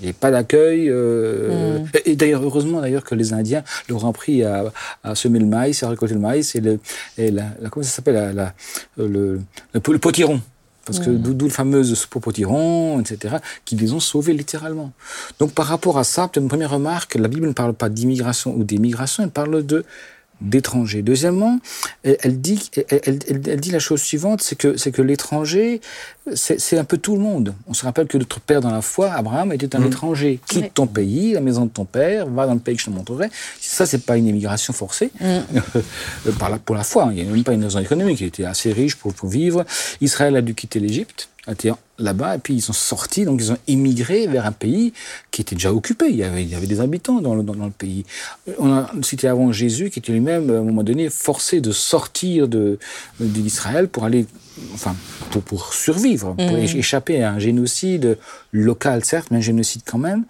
Il n'y a pas d'accueil. euh, Et, et d'ailleurs, heureusement d'ailleurs que les Indiens leur ont appris à, à semer le maïs, à récolter le maïs et, le, et la, la- comment ça s'appelle la, la- le, le, le potiron. Parce que d'où d'où le fameux soupe au potiron, etc., qui les ont sauvés littéralement. Donc par rapport à ça, peut-être une première remarque, la Bible ne parle pas d'immigration ou d'émigration, elle parle de d'étrangers. Deuxièmement, elle, dit, elle, elle- elle- dit la chose suivante, c'est que, c'est que l'étranger, c'est c'est un peu tout le monde. On se rappelle que notre père dans la foi, Abraham, était un étranger. Quitte ton pays, la maison de ton père, va dans le pays que je te montrerai. Ça, c'est pas une immigration forcée. <laughs> Par la- pour la foi, hein. il n'y a même pas une raison économique. Il était assez riche pour, pour vivre. Israël a dû quitter l'Égypte, là-bas, et puis ils sont sortis, donc ils ont émigré vers un pays qui était déjà occupé. Il y avait, il y avait des habitants dans le, dans, dans le pays. On a cité avant Jésus, qui était lui-même, à un moment donné, forcé de sortir de, de l'Israël pour aller, enfin, pour, pour survivre, pour éch- échapper à un génocide local, certes, mais un génocide quand même.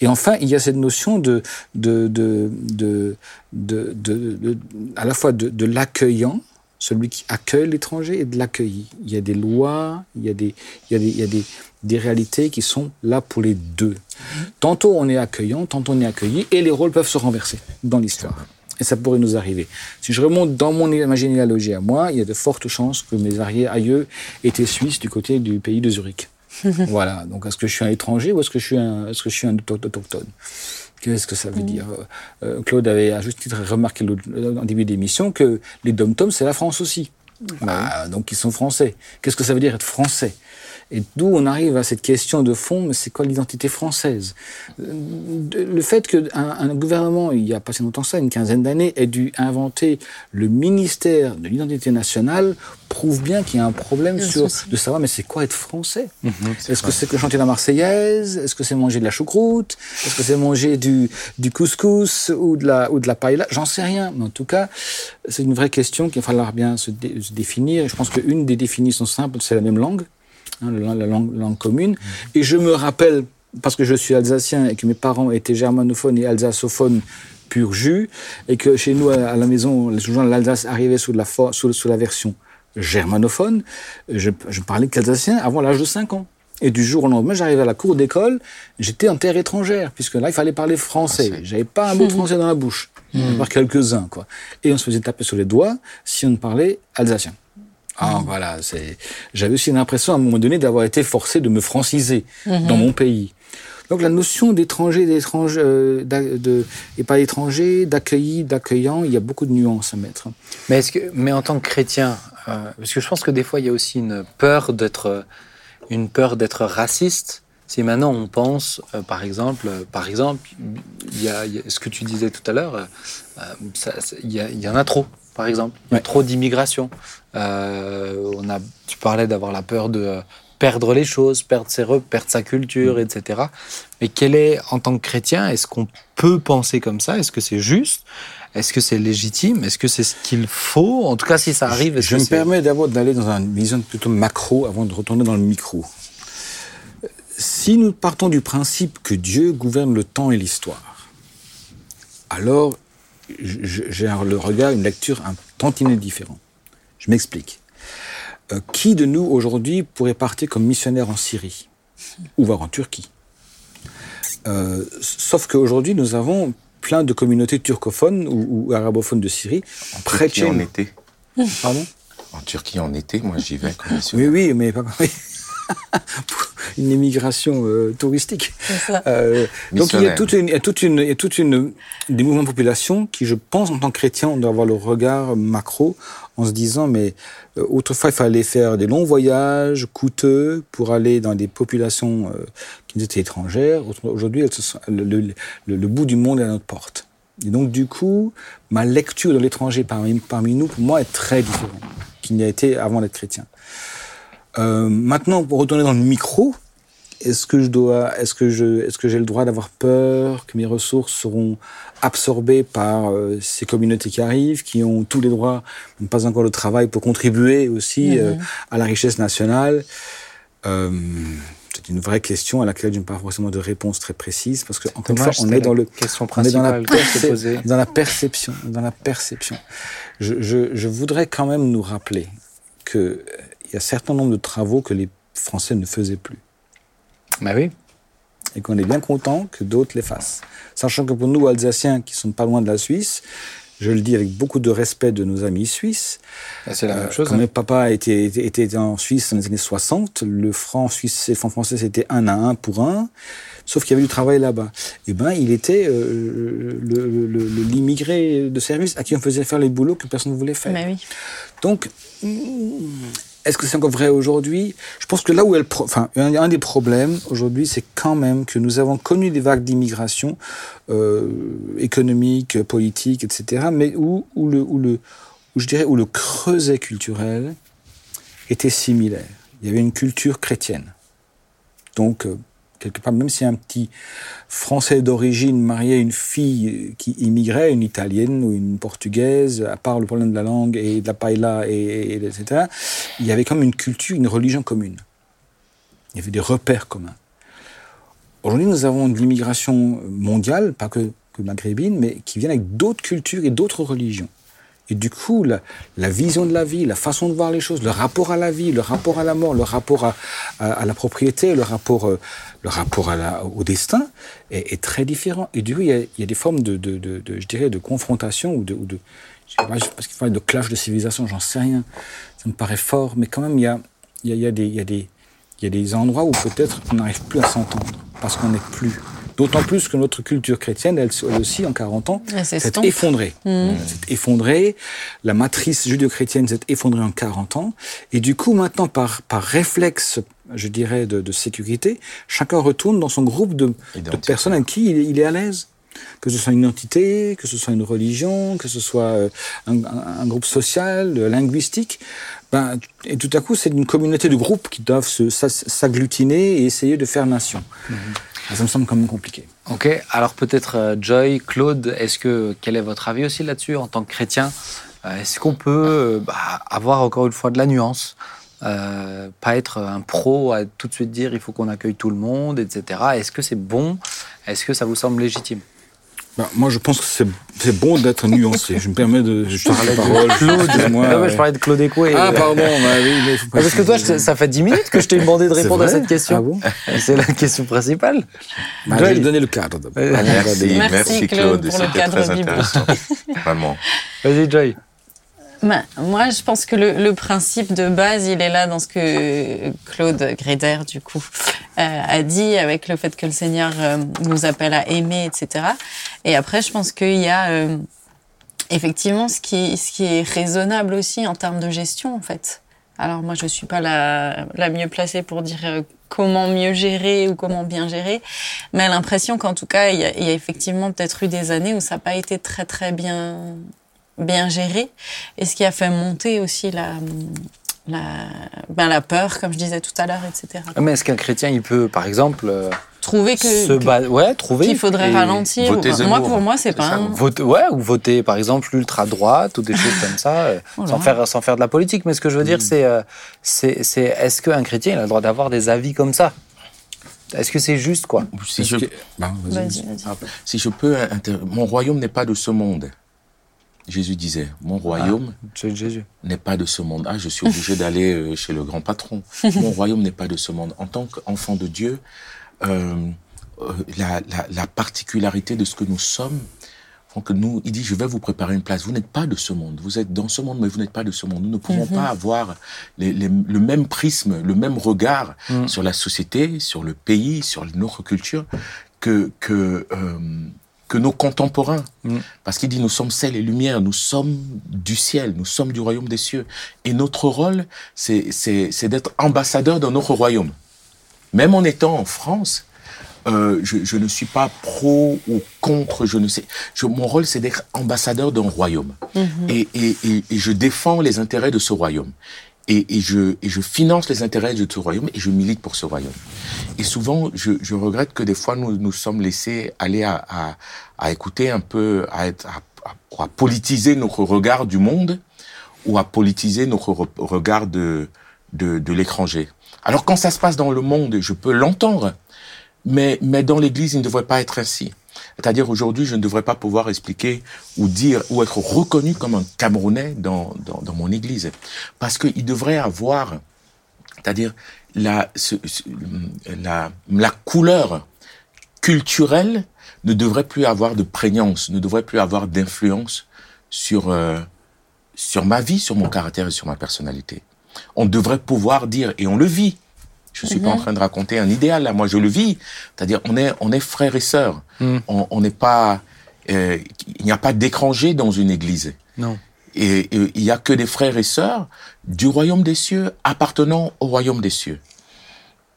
Et enfin, il y a cette notion de, de, de, de, de, de- de- à la fois de, de l'accueillant, celui qui accueille l'étranger et de l'accueilli. Il y a des lois, il y a des, il y a des, il y a des, des réalités qui sont là pour les deux. Tantôt on est accueillant, tantôt on est accueilli, et les rôles peuvent se renverser dans l'histoire. Et ça pourrait nous arriver. Si je remonte dans mon ma généalogie à moi, il y a de fortes chances que mes arrière-aïeux étaient suisses du côté du pays de Zurich. <laughs> voilà. Donc, est-ce que je suis un étranger ou est-ce que je suis un, est-ce que je suis un auto- autochtone Qu'est-ce que ça veut dire Euh, Claude avait à juste titre remarqué l'autre- en début d'émission que les dom-toms, c'est la France aussi. Bah, donc ils sont français. Qu'est-ce que ça veut dire être français? Et d'où on arrive à cette question de fond, mais c'est quoi l'identité française? Le fait qu'un un gouvernement, il y a pas si longtemps que ça, une quinzaine d'années, ait dû inventer le ministère de l'identité nationale prouve bien qu'il y a un problème sur, de savoir, mais c'est quoi être français? Est-ce que c'est que chanter la Marseillaise? Est-ce que c'est manger de la choucroute? Est-ce que c'est manger du, du couscous ou de la, ou de la paella? J'en sais rien. Mais en tout cas, c'est une vraie question qu'il va falloir bien se, dé- se définir. Et je pense qu'une des définitions simples, c'est la même langue, hein, la, la langue, langue commune. Et je me rappelle, parce que je suis alsacien et que mes parents étaient germanophones et alsacophones pur jus, et que chez nous, à à la maison, les gens de l'Alsace arrivaient sous la, sous, sous la version germanophone, je, je parlais qu'alsacien avant l'âge de 5 ans. Et du jour au lendemain, j'arrivais à la cour d'école, j'étais en terre étrangère, puisque là, il fallait parler français. J'avais pas un mot français dans la bouche. Mmh. Par quelques-uns, quoi. Et on se faisait taper sur les doigts si on parlait alsacien. Ah, voilà, c'est. J'avais aussi l'impression à un moment donné d'avoir été forcé de me franciser dans mon pays. Donc la notion d'étranger, d'étranger, euh, de, et pas d'étranger, d'accueilli, d'accueillant, il y a beaucoup de nuances à mettre. Mais est-ce que, mais en tant que chrétien, euh, parce que je pense que des fois il y a aussi une peur d'être, une peur d'être raciste. Si maintenant on pense, euh, par exemple, par exemple, il y, a, ce que tu disais tout à l'heure, il y, y, en a trop par exemple. Il y a trop d'immigration. Euh, on a, tu parlais d'avoir la peur de perdre les choses, perdre ses repères, perdre sa culture, mm. etc. Mais quel est, en tant que chrétien, est-ce qu'on peut penser comme ça? Est-ce que c'est juste? Est-ce que c'est légitime? Est-ce que c'est ce qu'il faut? En tout cas, si ça arrive, je, me permets d'abord d'aller dans une vision plutôt macro avant de retourner dans le micro. Si nous partons du principe que Dieu gouverne le temps et l'histoire, alors j'ai le regard, une lecture un tantinet différent. Je m'explique. Euh, qui de nous aujourd'hui pourrait partir comme missionnaire en Syrie ou voir en Turquie? Euh, Sauf qu'aujourd'hui, nous avons plein de communautés turcophones ou, arabophones de Syrie en de en été. Pardon? En Turquie en été, moi j'y vais comme missionnaire. Oui, oui, mais pas <laughs> <laughs> une immigration euh, touristique. Euh, donc il y a toute une, il y a toute une, il y a toute une des mouvements de population qui, je pense, en tant que chrétien, on doit avoir le regard macro en se disant, mais euh, autrefois il fallait faire des longs voyages coûteux pour aller dans des populations euh, qui étaient étrangères. Aujourd'hui, le, le, le, bout du monde est à notre porte. Et donc du coup, ma lecture de l'étranger parmi, parmi nous, pour moi, est très différente qu'il n'y a été avant d'être chrétien. Euh, maintenant, pour retourner dans le micro, est-ce que je dois, est-ce que je, est-ce que j'ai le droit d'avoir peur que mes ressources seront absorbées par euh, ces communautés qui arrivent, qui ont tous les droits, mais pas encore le travail pour contribuer aussi mhm. euh, à la richesse nationale? C'est une vraie question à laquelle je n'ai pas forcément de réponse très précise parce que encore une fois, on est dans le, question on est dans la, dans la perception, dans la perception. Je, je, je voudrais quand même nous rappeler que y a un certain nombre de travaux que les Français ne faisaient plus. Bah oui. Et qu'on est bien content que d'autres les fassent. Sachant que pour nous, Alsaciens, qui sont pas loin de la Suisse, je le dis avec beaucoup de respect de nos amis suisses. Ah, c'est la même chose. Quand hein. mes papas étaient, étaient, en Suisse dans les années 60, le franc suisse et le franc français, c'était un à un pour un, sauf qu'il y avait du travail là-bas. Et eh ben, il était euh, l'immigré de service à qui on faisait faire les boulots que personne ne voulait faire. Mais oui. Donc, est-ce que c'est encore vrai aujourd'hui? Je pense que là où elle, enfin, un, des problèmes aujourd'hui, c'est quand même que nous avons connu des vagues d'immigration euh, économique, politique, etc., mais où, où le, où le, où je dirais, où le creuset culturel était similaire. Il y avait une culture chrétienne. Donc, euh, quelque part, même si un petit Français d'origine mariait une fille qui immigrait, une Italienne ou une Portugaise, à part le problème de la langue et de la paella, et, etc., il y avait comme une culture, une religion commune. Il y avait des repères communs. Aujourd'hui, nous avons de l'immigration mondiale, pas que, que maghrébine, mais qui vient avec d'autres cultures et d'autres religions. Et du coup, la, vision de la vie, la façon de voir les choses, le rapport à la vie, le rapport à la mort, le rapport à, la propriété, le rapport, euh, au destin est, très différent. Et du coup, il y a, des formes de, je dirais, de confrontation ou de, parce qu'il de clash de civilisation, j'en sais rien. Ça me paraît fort, mais quand même, il y a des, il y a des endroits où peut-être on n'arrive plus à s'entendre parce qu'on n'est plus D'autant plus que notre culture chrétienne, elle, aussi, en 40 ans, s'est effondrée. Mmh. S'est effondrée. La matrice judéo-chrétienne s'est effondrée en 40 ans. Et du coup, maintenant, par, par réflexe, je dirais, de, de sécurité, chacun retourne dans son groupe de, de personnes avec qui il, il est à l'aise que ce soit une identité, que ce soit une religion, que ce soit euh, un, un, groupe social, euh, linguistique. Ben, et tout à coup, c'est une communauté de groupes qui doivent s'agglutiner et essayer de faire nation. Mmh. Ça me semble quand même compliqué. Ok, alors peut-être euh, Joy, Claude, est-ce que quel est votre avis aussi là-dessus en tant que chrétien? Euh, Est-ce qu'on peut euh, bah, avoir encore une fois de la nuance pas être un pro à tout de suite dire il faut qu'on accueille tout le monde, etc. Est-ce que c'est bon? Est-ce que ça vous semble légitime? Bah, moi, je pense que c'est, c'est bon d'être nuancé. Je me permets de. Je parlais de parole. Claude. Excuse-moi, Non, mais ouais. je parlais de Claude Écoué. Ah, pardon. bah oui, mais faut pas Ah, parce que toi, je- ça fait 10 minutes que je t'ai demandé de répondre à cette question. Ah bon? <laughs> C'est la question principale. Bah, Je vais lui donner le cadre. Merci, Merci, merci, Claude, Claude. pour le C'était cadre très intéressant. Vraiment. Vas-y, Joy. Ben, moi, je pense que le, le principe de base, il est là dans ce que Claude Gréder, du coup, euh, a dit avec le fait que le Seigneur euh, nous appelle à aimer, etc. Et après, je pense qu'il y a euh, effectivement ce qui, ce qui est raisonnable aussi en termes de gestion, en fait. Alors moi, je suis pas la, la mieux placée pour dire euh, comment mieux gérer ou comment bien gérer, mais l'impression qu'en tout cas, il y, il y a effectivement peut-être eu des années où ça n'a pas été très très bien bien géré, et ce qui a fait monter aussi la la, ben, la peur, comme je disais tout à l'heure, etc. Ah, Mais est-ce qu'un chrétien, il peut, par exemple, euh, Trouver que, se que- ouais, trouver qu'il faudrait ralentir. voter ou-. Moi, pour moi, c'est pas ça, un... voter, ouais, ou voter, par exemple, l'ultra droite ou des <laughs> choses comme ça, euh, Oh sans faire sans faire de la politique. Mais ce que je veux dire, c'est euh, c'est c'est est-ce qu'un chrétien il a le droit d'avoir des avis comme ça? Est-ce que c'est juste quoi? Si je, que- bah, vas-y. Vas-y, vas-y. Ah, si je peux, inter- mon royaume n'est pas de ce monde. Jésus disait, mon royaume C'est Jésus. n'est pas de ce monde. Ah, je suis obligé <laughs> d'aller euh, chez le grand patron. Mon royaume n'est pas de ce monde. En tant qu'enfant de Dieu, euh, euh, la, la, la particularité de ce que nous sommes que nous, il dit, je vais vous préparer une place. Vous n'êtes pas de ce monde. Vous êtes dans ce monde, mais vous n'êtes pas de ce monde. Nous ne pouvons pas avoir les- les- le même prisme, le même regard sur la société, sur le pays, sur notre culture que que euh, que nos contemporains. Mm. Parce qu'il dit, nous sommes sel et lumière, nous sommes du ciel, nous sommes du royaume des cieux. Et notre rôle, c'est, c'est, c'est d'être ambassadeur de notre royaume. Même en étant en France, euh, je, je ne suis pas pro ou contre, je ne sais. Je, mon rôle, c'est d'être ambassadeur d'un royaume. Et, et, et, et je défends les intérêts de ce royaume. Et, et, je, et je finance les intérêts de ce royaume et je milite pour ce royaume. Et souvent, je, je regrette que des fois, nous nous sommes laissés aller à, à, à écouter un peu, à, être, à, à, politiser notre regard du monde ou à politiser notre re- regard de, de, de l'étranger. Alors quand ça se passe dans le monde, je peux l'entendre, mais, mais dans l'Église, il ne devrait pas être ainsi. C'est-à-dire aujourd'hui, je ne devrais pas pouvoir expliquer ou dire ou être reconnu comme un Camerounais dans, dans, dans mon Église. Parce qu'il devrait avoir, c'est-à-dire la, la, la couleur culturelle ne devrait plus avoir de prégnance, ne devrait plus avoir d'influence sur, euh, sur ma vie, sur mon caractère et sur ma personnalité. On devrait pouvoir dire, et on le vit, je suis pas en train de raconter un idéal là, moi je le vis, c'est-à-dire on est, on est frères et sœurs, Mm. on n'est pas, euh, il n'y a pas d'étranger dans une église. Non. Et, et il y a que des frères et sœurs du royaume des cieux appartenant au royaume des cieux.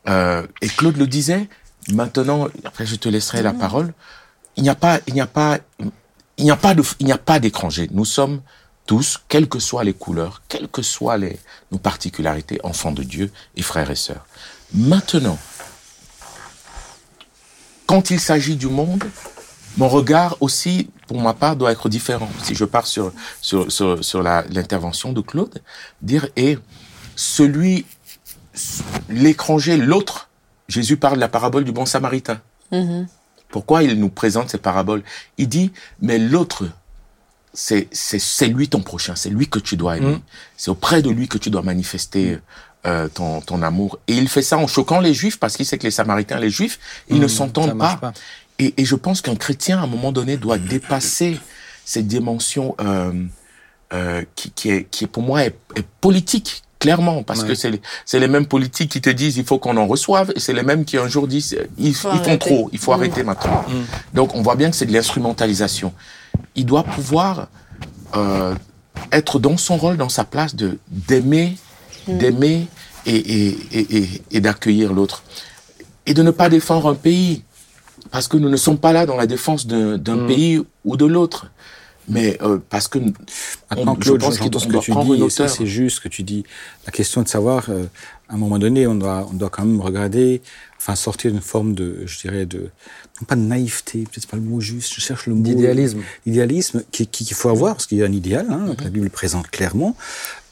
Euh, et Claude le disait. Maintenant, après je te laisserai la parole. Il n'y a pas, il n'y a pas, il n'y a pas de, il n'y a pas d'étrangers. Nous sommes tous, quelles que soient les couleurs, quelles que soient les, nos particularités, enfants de Dieu et frères et sœurs. Maintenant, quand il s'agit du monde, mon regard aussi, pour ma part, doit être différent. Si je pars sur, sur, sur, sur la- l'intervention de Claude, dire, et celui, l'étranger, l'autre, Jésus parle de la parabole du bon samaritain. Mhm. Pourquoi il nous présente ces paraboles Il dit, mais l'autre, c'est c'est c'est lui ton prochain, c'est lui que tu dois aimer. Mm. C'est auprès de lui que tu dois manifester euh, ton, ton amour. Et il fait ça en choquant les Juifs, parce qu'il sait que les Samaritains, les Juifs, ils ne Mm, ça s'entendent pas. pas. Et, et je pense qu'un chrétien, à un moment donné, doit dépasser cette dimension euh, euh, qui, qui, est, qui, pour moi, est, est politique, clairement, parce Ouais. que c'est les, c'est les mêmes politiques qui te disent il faut qu'on en reçoive, et c'est les mêmes qui un jour disent ils, Faut ils font trop, il faut Mm. arrêter maintenant. Donc on voit bien que c'est de l'instrumentalisation. Il doit pouvoir euh, être dans son rôle, dans sa place de d'aimer, d'aimer et, et, et, et, et d'accueillir l'autre. Et de ne pas défendre un pays. Parce que nous ne sommes pas là dans la défense d'un Mm. pays ou de l'autre. Mais euh, parce que Maintenant, on- je pense qu'on ce que doit tu prendre dis, c'est juste ce que tu dis. La question de savoir, euh, à un moment donné, on doit, on doit quand même regarder, enfin, sortir d'une forme de, je dirais, de, non pas de naïveté, peut-être c'est pas le mot juste, je cherche le mot. D'idéalisme. Idéalisme qui- qui- qu'il faut avoir, parce qu'il y a un idéal, hein, que la Bible présente clairement.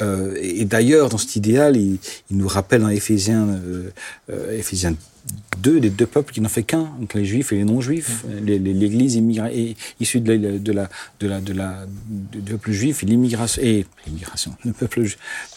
Euh, et d'ailleurs, dans cet idéal, il, il nous rappelle dans Éphésiens, euh, euh, Éphésiens deux des deux peuples qui n'ont fait qu'un, donc les juifs et les non-juifs. Mm. Les- L'Église issue de la, de la, de la, de la, du peuple juif et l'immigration et l'immigration, le peuple,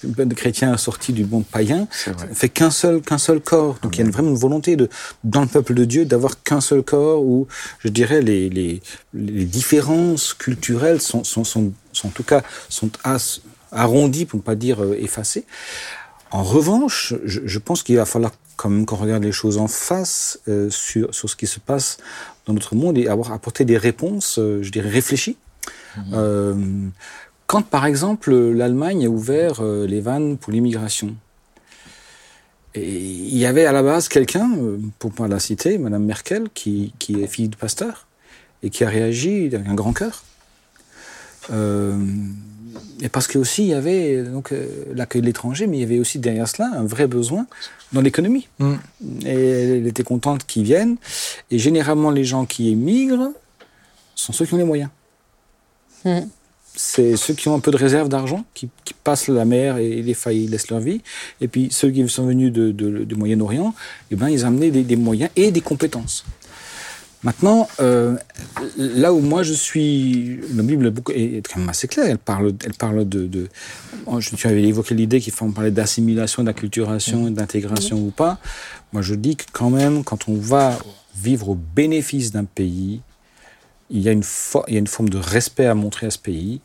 le peuple chrétien sorti du monde païen fait qu'un seul qu'un seul corps. Donc il y a une- vraiment une volonté de dans le peuple de Dieu d'avoir qu'un seul corps où je dirais les les, les différences culturelles sont sont, sont sont en tout cas sont as- arrondies pour ne pas dire euh, effacées. En revanche, je, je pense qu'il va falloir quand même qu'on regarde les choses en face euh, sur, sur ce qui se passe dans notre monde et avoir apporté des réponses, euh, je dirais, réfléchies. Euh, quand, par exemple, l'Allemagne a ouvert les vannes pour l'immigration, et il y avait à la base quelqu'un, pour pas la citer, Madame Merkel, qui, qui est fille de pasteur, et qui a réagi avec un grand cœur. Et parce que aussi il y avait donc euh, l'accueil de l'étranger, mais il y avait aussi derrière cela un vrai besoin dans l'économie. Mm. Et elle était contente qu'ils viennent. Et généralement, les gens qui émigrent sont ceux qui ont les moyens. Mm. C'est ceux qui ont un peu de réserve d'argent, qui, qui passent la mer et les failles laissent leur vie. Et puis ceux qui sont venus de, de- du Moyen-Orient, eh ben, ils ont amené des, des moyens et des compétences. Maintenant, euh, là où moi je suis, la Bible est, quand même assez claire. Elle parle, elle parle de, oh, je- tu avais évoqué l'idée qu'il faut parler d'assimilation, d'acculturation, d'intégration ou pas. Moi, je dis que quand même, quand on va vivre au bénéfice d'un pays, il y a une, forme de respect à montrer à ce pays,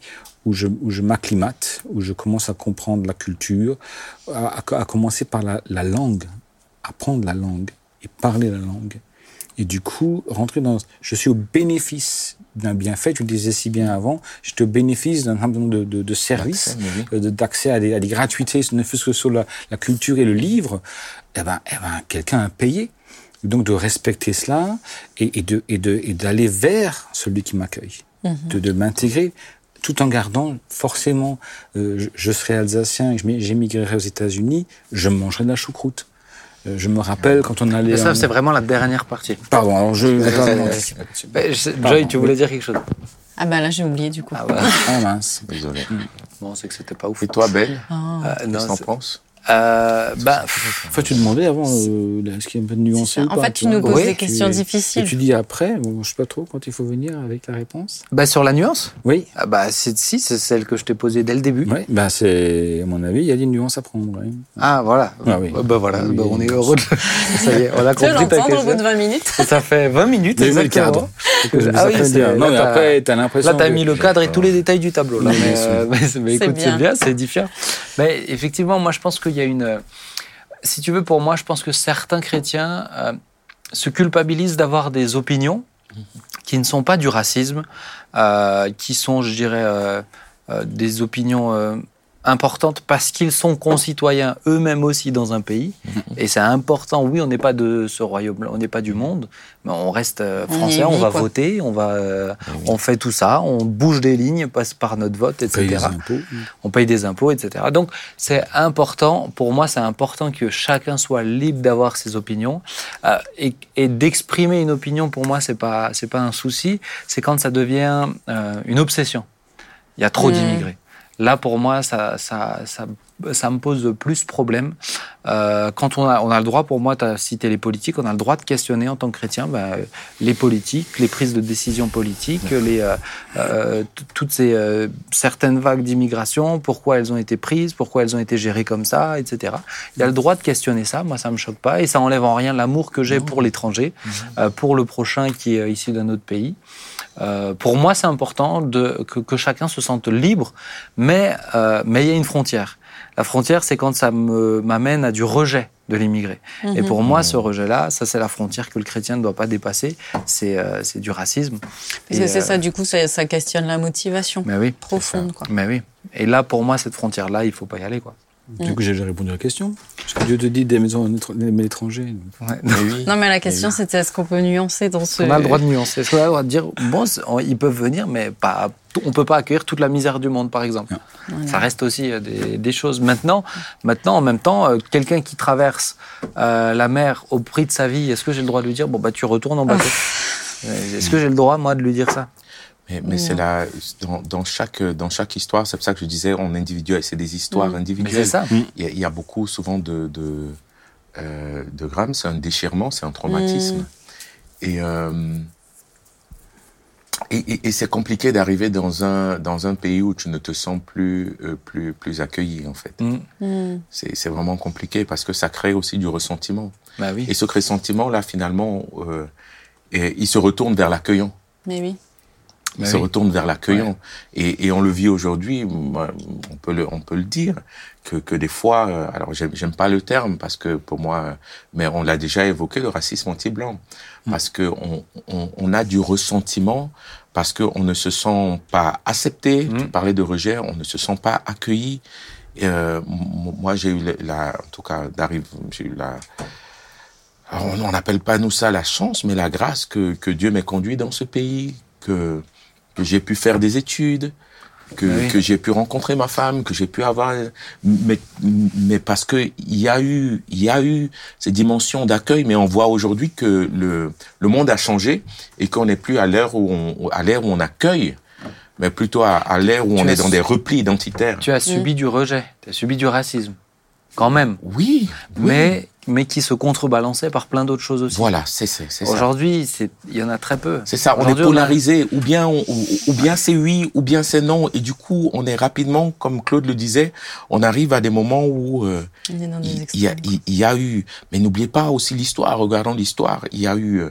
où je, m'acclimate, où je commence à comprendre la culture, à, commencer par la langue, apprendre la langue et parler la langue. Et du coup, rentrer dans... Je suis au bénéfice d'un bienfait, tu le disais si bien avant, j'étais au bénéfice d'un certain nombre de, de, de services, D'accès, mais oui. euh, d'accès à des, à des gratuités, ne fût-ce que sur la, la culture et le livre, eh ben, eh ben, quelqu'un a payé. Donc de respecter cela et, et de et de et d'aller vers celui qui m'accueille, de, de m'intégrer tout en gardant forcément, euh, je, je serai alsacien et je j'émigrerai aux États-Unis, je mangerai de la choucroute. Euh, je me rappelle quand on allait. Mais ça, en- c'est vraiment la dernière partie. Pardon, alors je Pardon, <laughs> Joy, tu voulais dire quelque chose Ah bah là j'ai oublié du coup. Ah ouais. Ah mince. Désolé. Bon, c'est que c'était pas ouf. Et toi, Ben, Ah. Euh, non, qu'est-ce que t'en penses? Euh, ben, Enfin, tu demandais avant, euh, est-ce qu'il y a un peu de nuancé En fait, tu nous poses Oui, des questions tu- difficiles. Et tu dis après, bon, je sais pas trop quand il faut venir avec la réponse. ben, sur la nuance Oui. ah bah, c'est, Si, c'est celle que je t'ai posée dès le début. Oui, bah c'est, à mon avis, il y a des nuances à prendre. Ah, voilà. Ah oui. Bah, voilà, Ah oui, bah, on est heureux. De... <laughs> Ça y est, on a Tu compris ta l'entendre au bout de question. 20 minutes Ça fait 20 minutes, mis le exactement. cadre. <laughs> Ah oui, dire. Non, mais t'as- après, t'as l'impression. Là, tu as que- mis le cadre et tous les détails du tableau. Mais, bien euh, <laughs> écoute, c'est bien. c'est édifiant. Mais effectivement, moi, je pense qu'il y a une. euh, Si tu veux, pour moi, je pense que certains chrétiens euh, se culpabilisent d'avoir des opinions qui ne sont pas du racisme, euh, qui sont, je dirais, des opinions importantes parce qu'ils sont concitoyens eux-mêmes aussi dans un pays. Et c'est important. Oui, on n'est pas de ce royaume-là, on n'est pas du monde, mais on reste euh, On français, on va quoi. voter, on va, euh, on fait tout ça, on bouge des lignes, passe par notre vote, Paye etc. les impôts. On paye des impôts, etc. Donc c'est important, pour moi c'est important que chacun soit libre d'avoir ses opinions euh, et, et d'exprimer une opinion. Pour moi c'est pas c'est pas un souci, c'est quand ça devient euh, une obsession. Il y a trop Mmh. d'immigrés. Là pour moi ça ça ça ça me pose plus problème. Euh, quand on a, on a le droit, pour moi, tu as cité les politiques, on a le droit de questionner en tant que chrétien euh, les politiques, les prises de décision politiques, les, euh, euh, toutes ces euh, certaines vagues d'immigration, pourquoi elles ont été prises, pourquoi elles ont été gérées comme ça, etc. Il a le droit de questionner ça, moi ça me choque pas, et ça enlève en rien l'amour que j'ai pour l'étranger, euh, pour le prochain qui est issu d'un autre pays. Euh, pour moi, c'est important de, que, que chacun se sente libre, mais euh, mais il y a une frontière. La frontière, c'est quand ça me- m'amène à du rejet de l'immigré. Et pour moi, ce rejet-là, ça c'est la frontière que le chrétien ne doit pas dépasser. C'est euh, c'est du racisme. Parce Et, que c'est euh, ça, du coup, ça, ça questionne la motivation Mais oui, profonde. Quoi. mais oui. Et là, pour moi, cette frontière-là, il faut pas y aller, quoi. Du coup, j'ai déjà répondu à la question. Parce que Dieu te dit des maisons d'aimer l'étranger. Mais oui. Non, mais la question, c'était est-ce qu'on peut nuancer dans ce. On a le droit de nuancer. Est-ce qu'on a le droit de dire, bon, ils peuvent venir, mais pas, on peut pas accueillir toute la misère du monde, par exemple. Voilà. Ça reste aussi euh, des, des choses. Maintenant, maintenant, en même temps, euh, quelqu'un qui traverse euh, la mer au prix de sa vie, est-ce que j'ai le droit de lui dire, bon, bah, tu retournes en bateau? Euh, Est-ce que j'ai le droit, moi, de lui dire ça? Mais, mais c'est la, dans, dans chaque, dans chaque histoire, c'est pour ça que je disais, on individuel, c'est des histoires Mais individuelles. c'est ça. Il y, a, il y a beaucoup souvent de, de euh, de Graham, c'est un déchirement, c'est un traumatisme. Et, euh, et, et- et c'est compliqué d'arriver dans un, dans un pays où tu ne te sens plus, euh, plus, plus accueilli, en fait. Mm. Mm. C'est c'est vraiment compliqué parce que ça crée aussi du ressentiment. Bah oui. Et ce ressentiment-là, finalement, euh, et, il se retourne vers l'accueillant. Mais oui. Il Bah se oui. retourne vers l'accueillant. Et, et on le vit aujourd'hui, on peut le, on peut le dire, que, que des fois, euh, alors j'aime pas le terme parce que pour moi, mais on l'a déjà évoqué, le racisme anti-blanc. Mm. Parce que on, on, on a du ressentiment, parce qu'on ne se sent pas accepté. Mm. Tu parlais de rejet, on ne se sent pas accueilli. Euh, moi, j'ai eu la, en tout cas, d'arrive, j'ai eu la, on n'appelle pas nous ça la chance, mais la grâce que, que Dieu m'ait conduit dans ce pays, que, que j'ai pu faire des études, que, Oui. que j'ai pu rencontrer ma femme, que j'ai pu avoir, mais, mais parce que il y a eu, il y a eu ces dimensions d'accueil, mais on voit aujourd'hui que le, le monde a changé et qu'on n'est plus à l'ère où on, à l'ère où on accueille, mais plutôt à, à l'ère où Tu on est dans des replis identitaires. Tu as subi du rejet, tu as subi du racisme, quand même, Oui, oui. Mais, qui se contrebalançait par plein d'autres choses aussi. voilà, c'est ça. Aujourd'hui, c'est- il y en a très peu. C'est ça, on est polarisé, ou bien on- ou, ou bien c'est oui, ou bien c'est non, et du coup on est rapidement, comme Claude le disait, on arrive à des moments où euh, il y, a, extrêmes. il il y a eu, mais n'oubliez pas aussi l'histoire, regardons l'histoire, il y a eu, euh,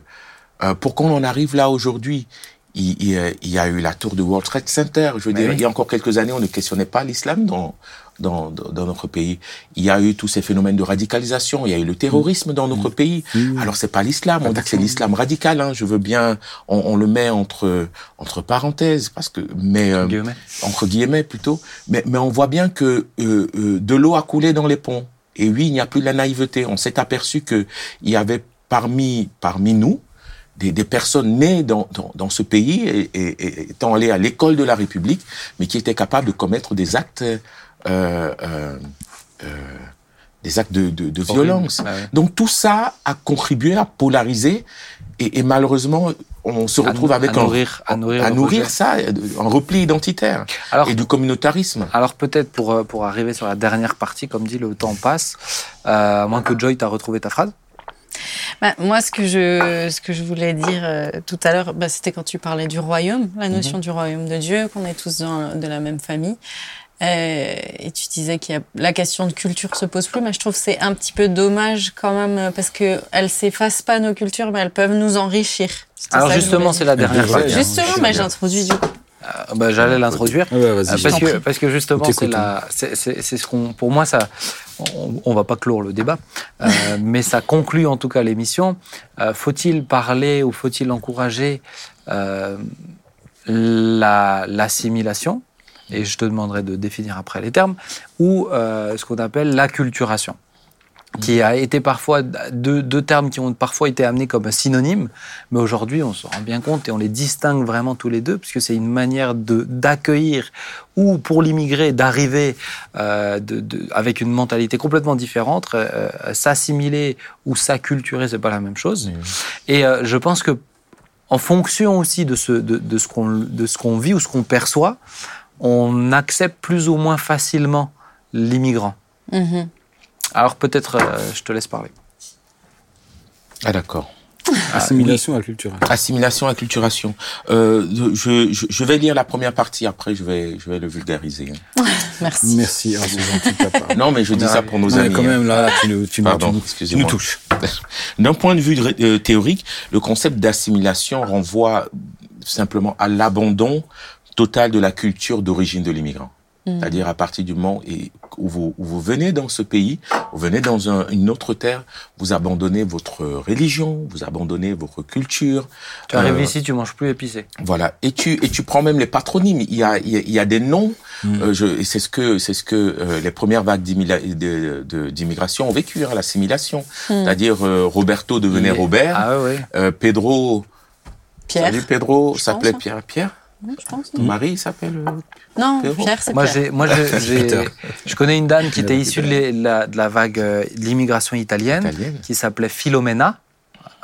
euh, pour qu'on en arrive là aujourd'hui, il, il y a- il y a eu la tour de World Trade Center, je veux Mais dire, oui. il y a encore quelques années on ne questionnait pas l'islam dans, dans, dans dans notre pays. Il y a eu tous ces phénomènes de radicalisation, il y a eu le terrorisme dans notre pays. Alors c'est pas l'islam, on dit que c'est l'islam radical. Hein, je veux bien, on, on le met entre entre parenthèses parce que, mais euh, Guillemets. entre guillemets plutôt. Mais mais on voit bien que euh, euh, de l'eau a coulé dans les ponts. Et oui, il n'y a plus de la naïveté. On s'est aperçu que il y avait parmi parmi nous des, des personnes nées dans, dans, dans ce pays et, et, et étant allées à l'école de la République, mais qui étaient capables de commettre des actes des actes de, de, de Horrible. violence. Ouais. Donc tout ça a contribué à polariser et, et malheureusement on se À retrouve avec à un- nourrir- à nourrir le nourrir ça, un repli identitaire Alors, et du communautarisme. alors peut-être pour, euh, pour arriver sur la dernière partie, comme dit, le temps passe, euh, à moins que Joy t'a retrouvé ta phrase. Bah, moi, ce que je, ce que je voulais dire euh, tout à l'heure, bah, c'était quand tu parlais du royaume, la notion du royaume de Dieu, qu'on est tous dans, de la même famille. Euh, et tu disais qu'il y a la question de culture se pose plus, mais je trouve que c'est un petit peu dommage quand même euh, parce que elles s'effacent pas nos cultures, mais elles peuvent nous enrichir. Alors que justement, c'est la dernière partie. Justement, mais bien. j'introduis du coup. Euh, bah, J'allais l'introduire. Ah ouais, Euh, parce, que, prie. parce que justement, c'est la, c'est, ce qu'on, pour moi, ça, on, on va pas clore le débat, euh, <laughs> mais ça conclut en tout cas l'émission. Euh, faut-il parler ou faut-il encourager euh, la, l'assimilation? Et je te demanderai de définir après les termes ou euh, ce qu'on appelle l'acculturation qui a été parfois deux, deux termes qui ont parfois été amenés comme synonymes, mais aujourd'hui on se rend bien compte et on les distingue vraiment tous les deux, puisque c'est une manière d'accueillir ou pour l'immigré d'arriver euh, de, de- avec une mentalité complètement différente, euh, s'assimiler ou s'acculturer, c'est pas la même chose. Et euh, je pense que en fonction aussi de ce de, de ce qu'on de ce qu'on vit ou ce qu'on perçoit, on accepte plus ou moins facilement l'immigrant. Mhm. Alors peut-être, euh, je te laisse parler. Ah d'accord. <laughs> Assimilation acculturelle. Assimilation, acculturation. Euh, je, je, je vais lire la première partie, après je vais, je vais le vulgariser. hein. <laughs> Merci. Merci, ah. Non, mais je dis ça pour nos Ouais, amis. quand hein. même, là, tu nous, tu Pardon, tu nous- tu excusez-moi. nous touches. <laughs> D'un point de vue euh, théorique, le concept d'assimilation renvoie simplement à l'abandon total de la culture d'origine de l'immigrant. C'est-à-dire à partir du moment et- où vous, où vous venez dans ce pays, vous venez dans un- une autre terre, vous abandonnez votre religion, vous abandonnez votre culture. Tu arrives Euh, ici, tu manges plus épicé. Voilà. Et tu et tu prends même les patronymes. Il y a il y a, il y a des noms. euh, je, et c'est ce que c'est ce que euh, les premières vagues d'immigration ont vécu, hein, l'assimilation. C'est-à-dire euh, Roberto devenait est- Robert, Ah ouais, euh, Pedro. Pierre. Salut Pedro s'appelait hein. Pierre. Pierre. Ouais, je pense. Ton mari il s'appelle. euh, Non, Pierrot. Pierre, c'est Moi, Pierre. j'ai, moi, j'ai, j'ai- Peter. je connais une dame qui était issue de, la, de la vague euh, de l'immigration italienne, Italienne. qui s'appelait Philomena.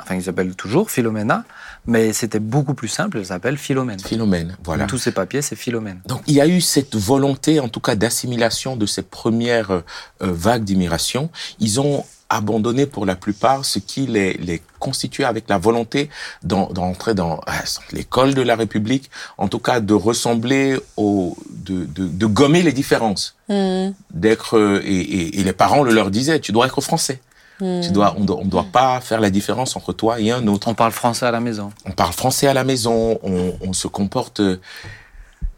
Enfin, il s'appelle toujours Philomena, mais c'était beaucoup plus simple. Elle s'appelle Philomène. Philomène. Voilà. Tous ses papiers, c'est Philomène. Donc il y a eu cette volonté, en tout cas, d'assimilation de ces premières euh, vagues d'immigration. Ils ont abandonné pour la plupart ce qui les, les constituait avec la volonté d'entrer dans ah, l'école de la République, en tout cas de ressembler au, de, de, de gommer les différences, Mm. d'être euh, et, et, et les parents le leur disaient, tu dois être français. Mm. Tu dois, on doit, on doit pas faire la différence entre toi et un autre On parle français à la maison. on parle français à la maison, on, on se comporte euh,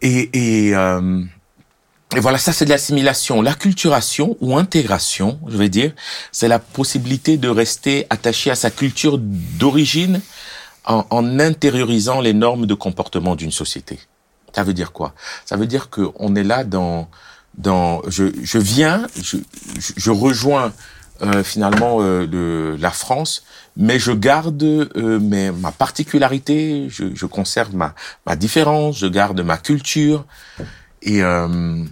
et et, euh, et voilà, ça c'est de l'assimilation. L'acculturation ou intégration, je vais dire, c'est la possibilité de rester attaché à sa culture d'origine en, en intériorisant les normes de comportement d'une société. Ça veut dire quoi? Ça veut dire que on est là dans dans je, je viens, je, je, rejoins euh, finalement euh, le, la France, mais je garde euh, mes, ma particularité, je, je conserve ma, ma différence, je garde ma culture et euh,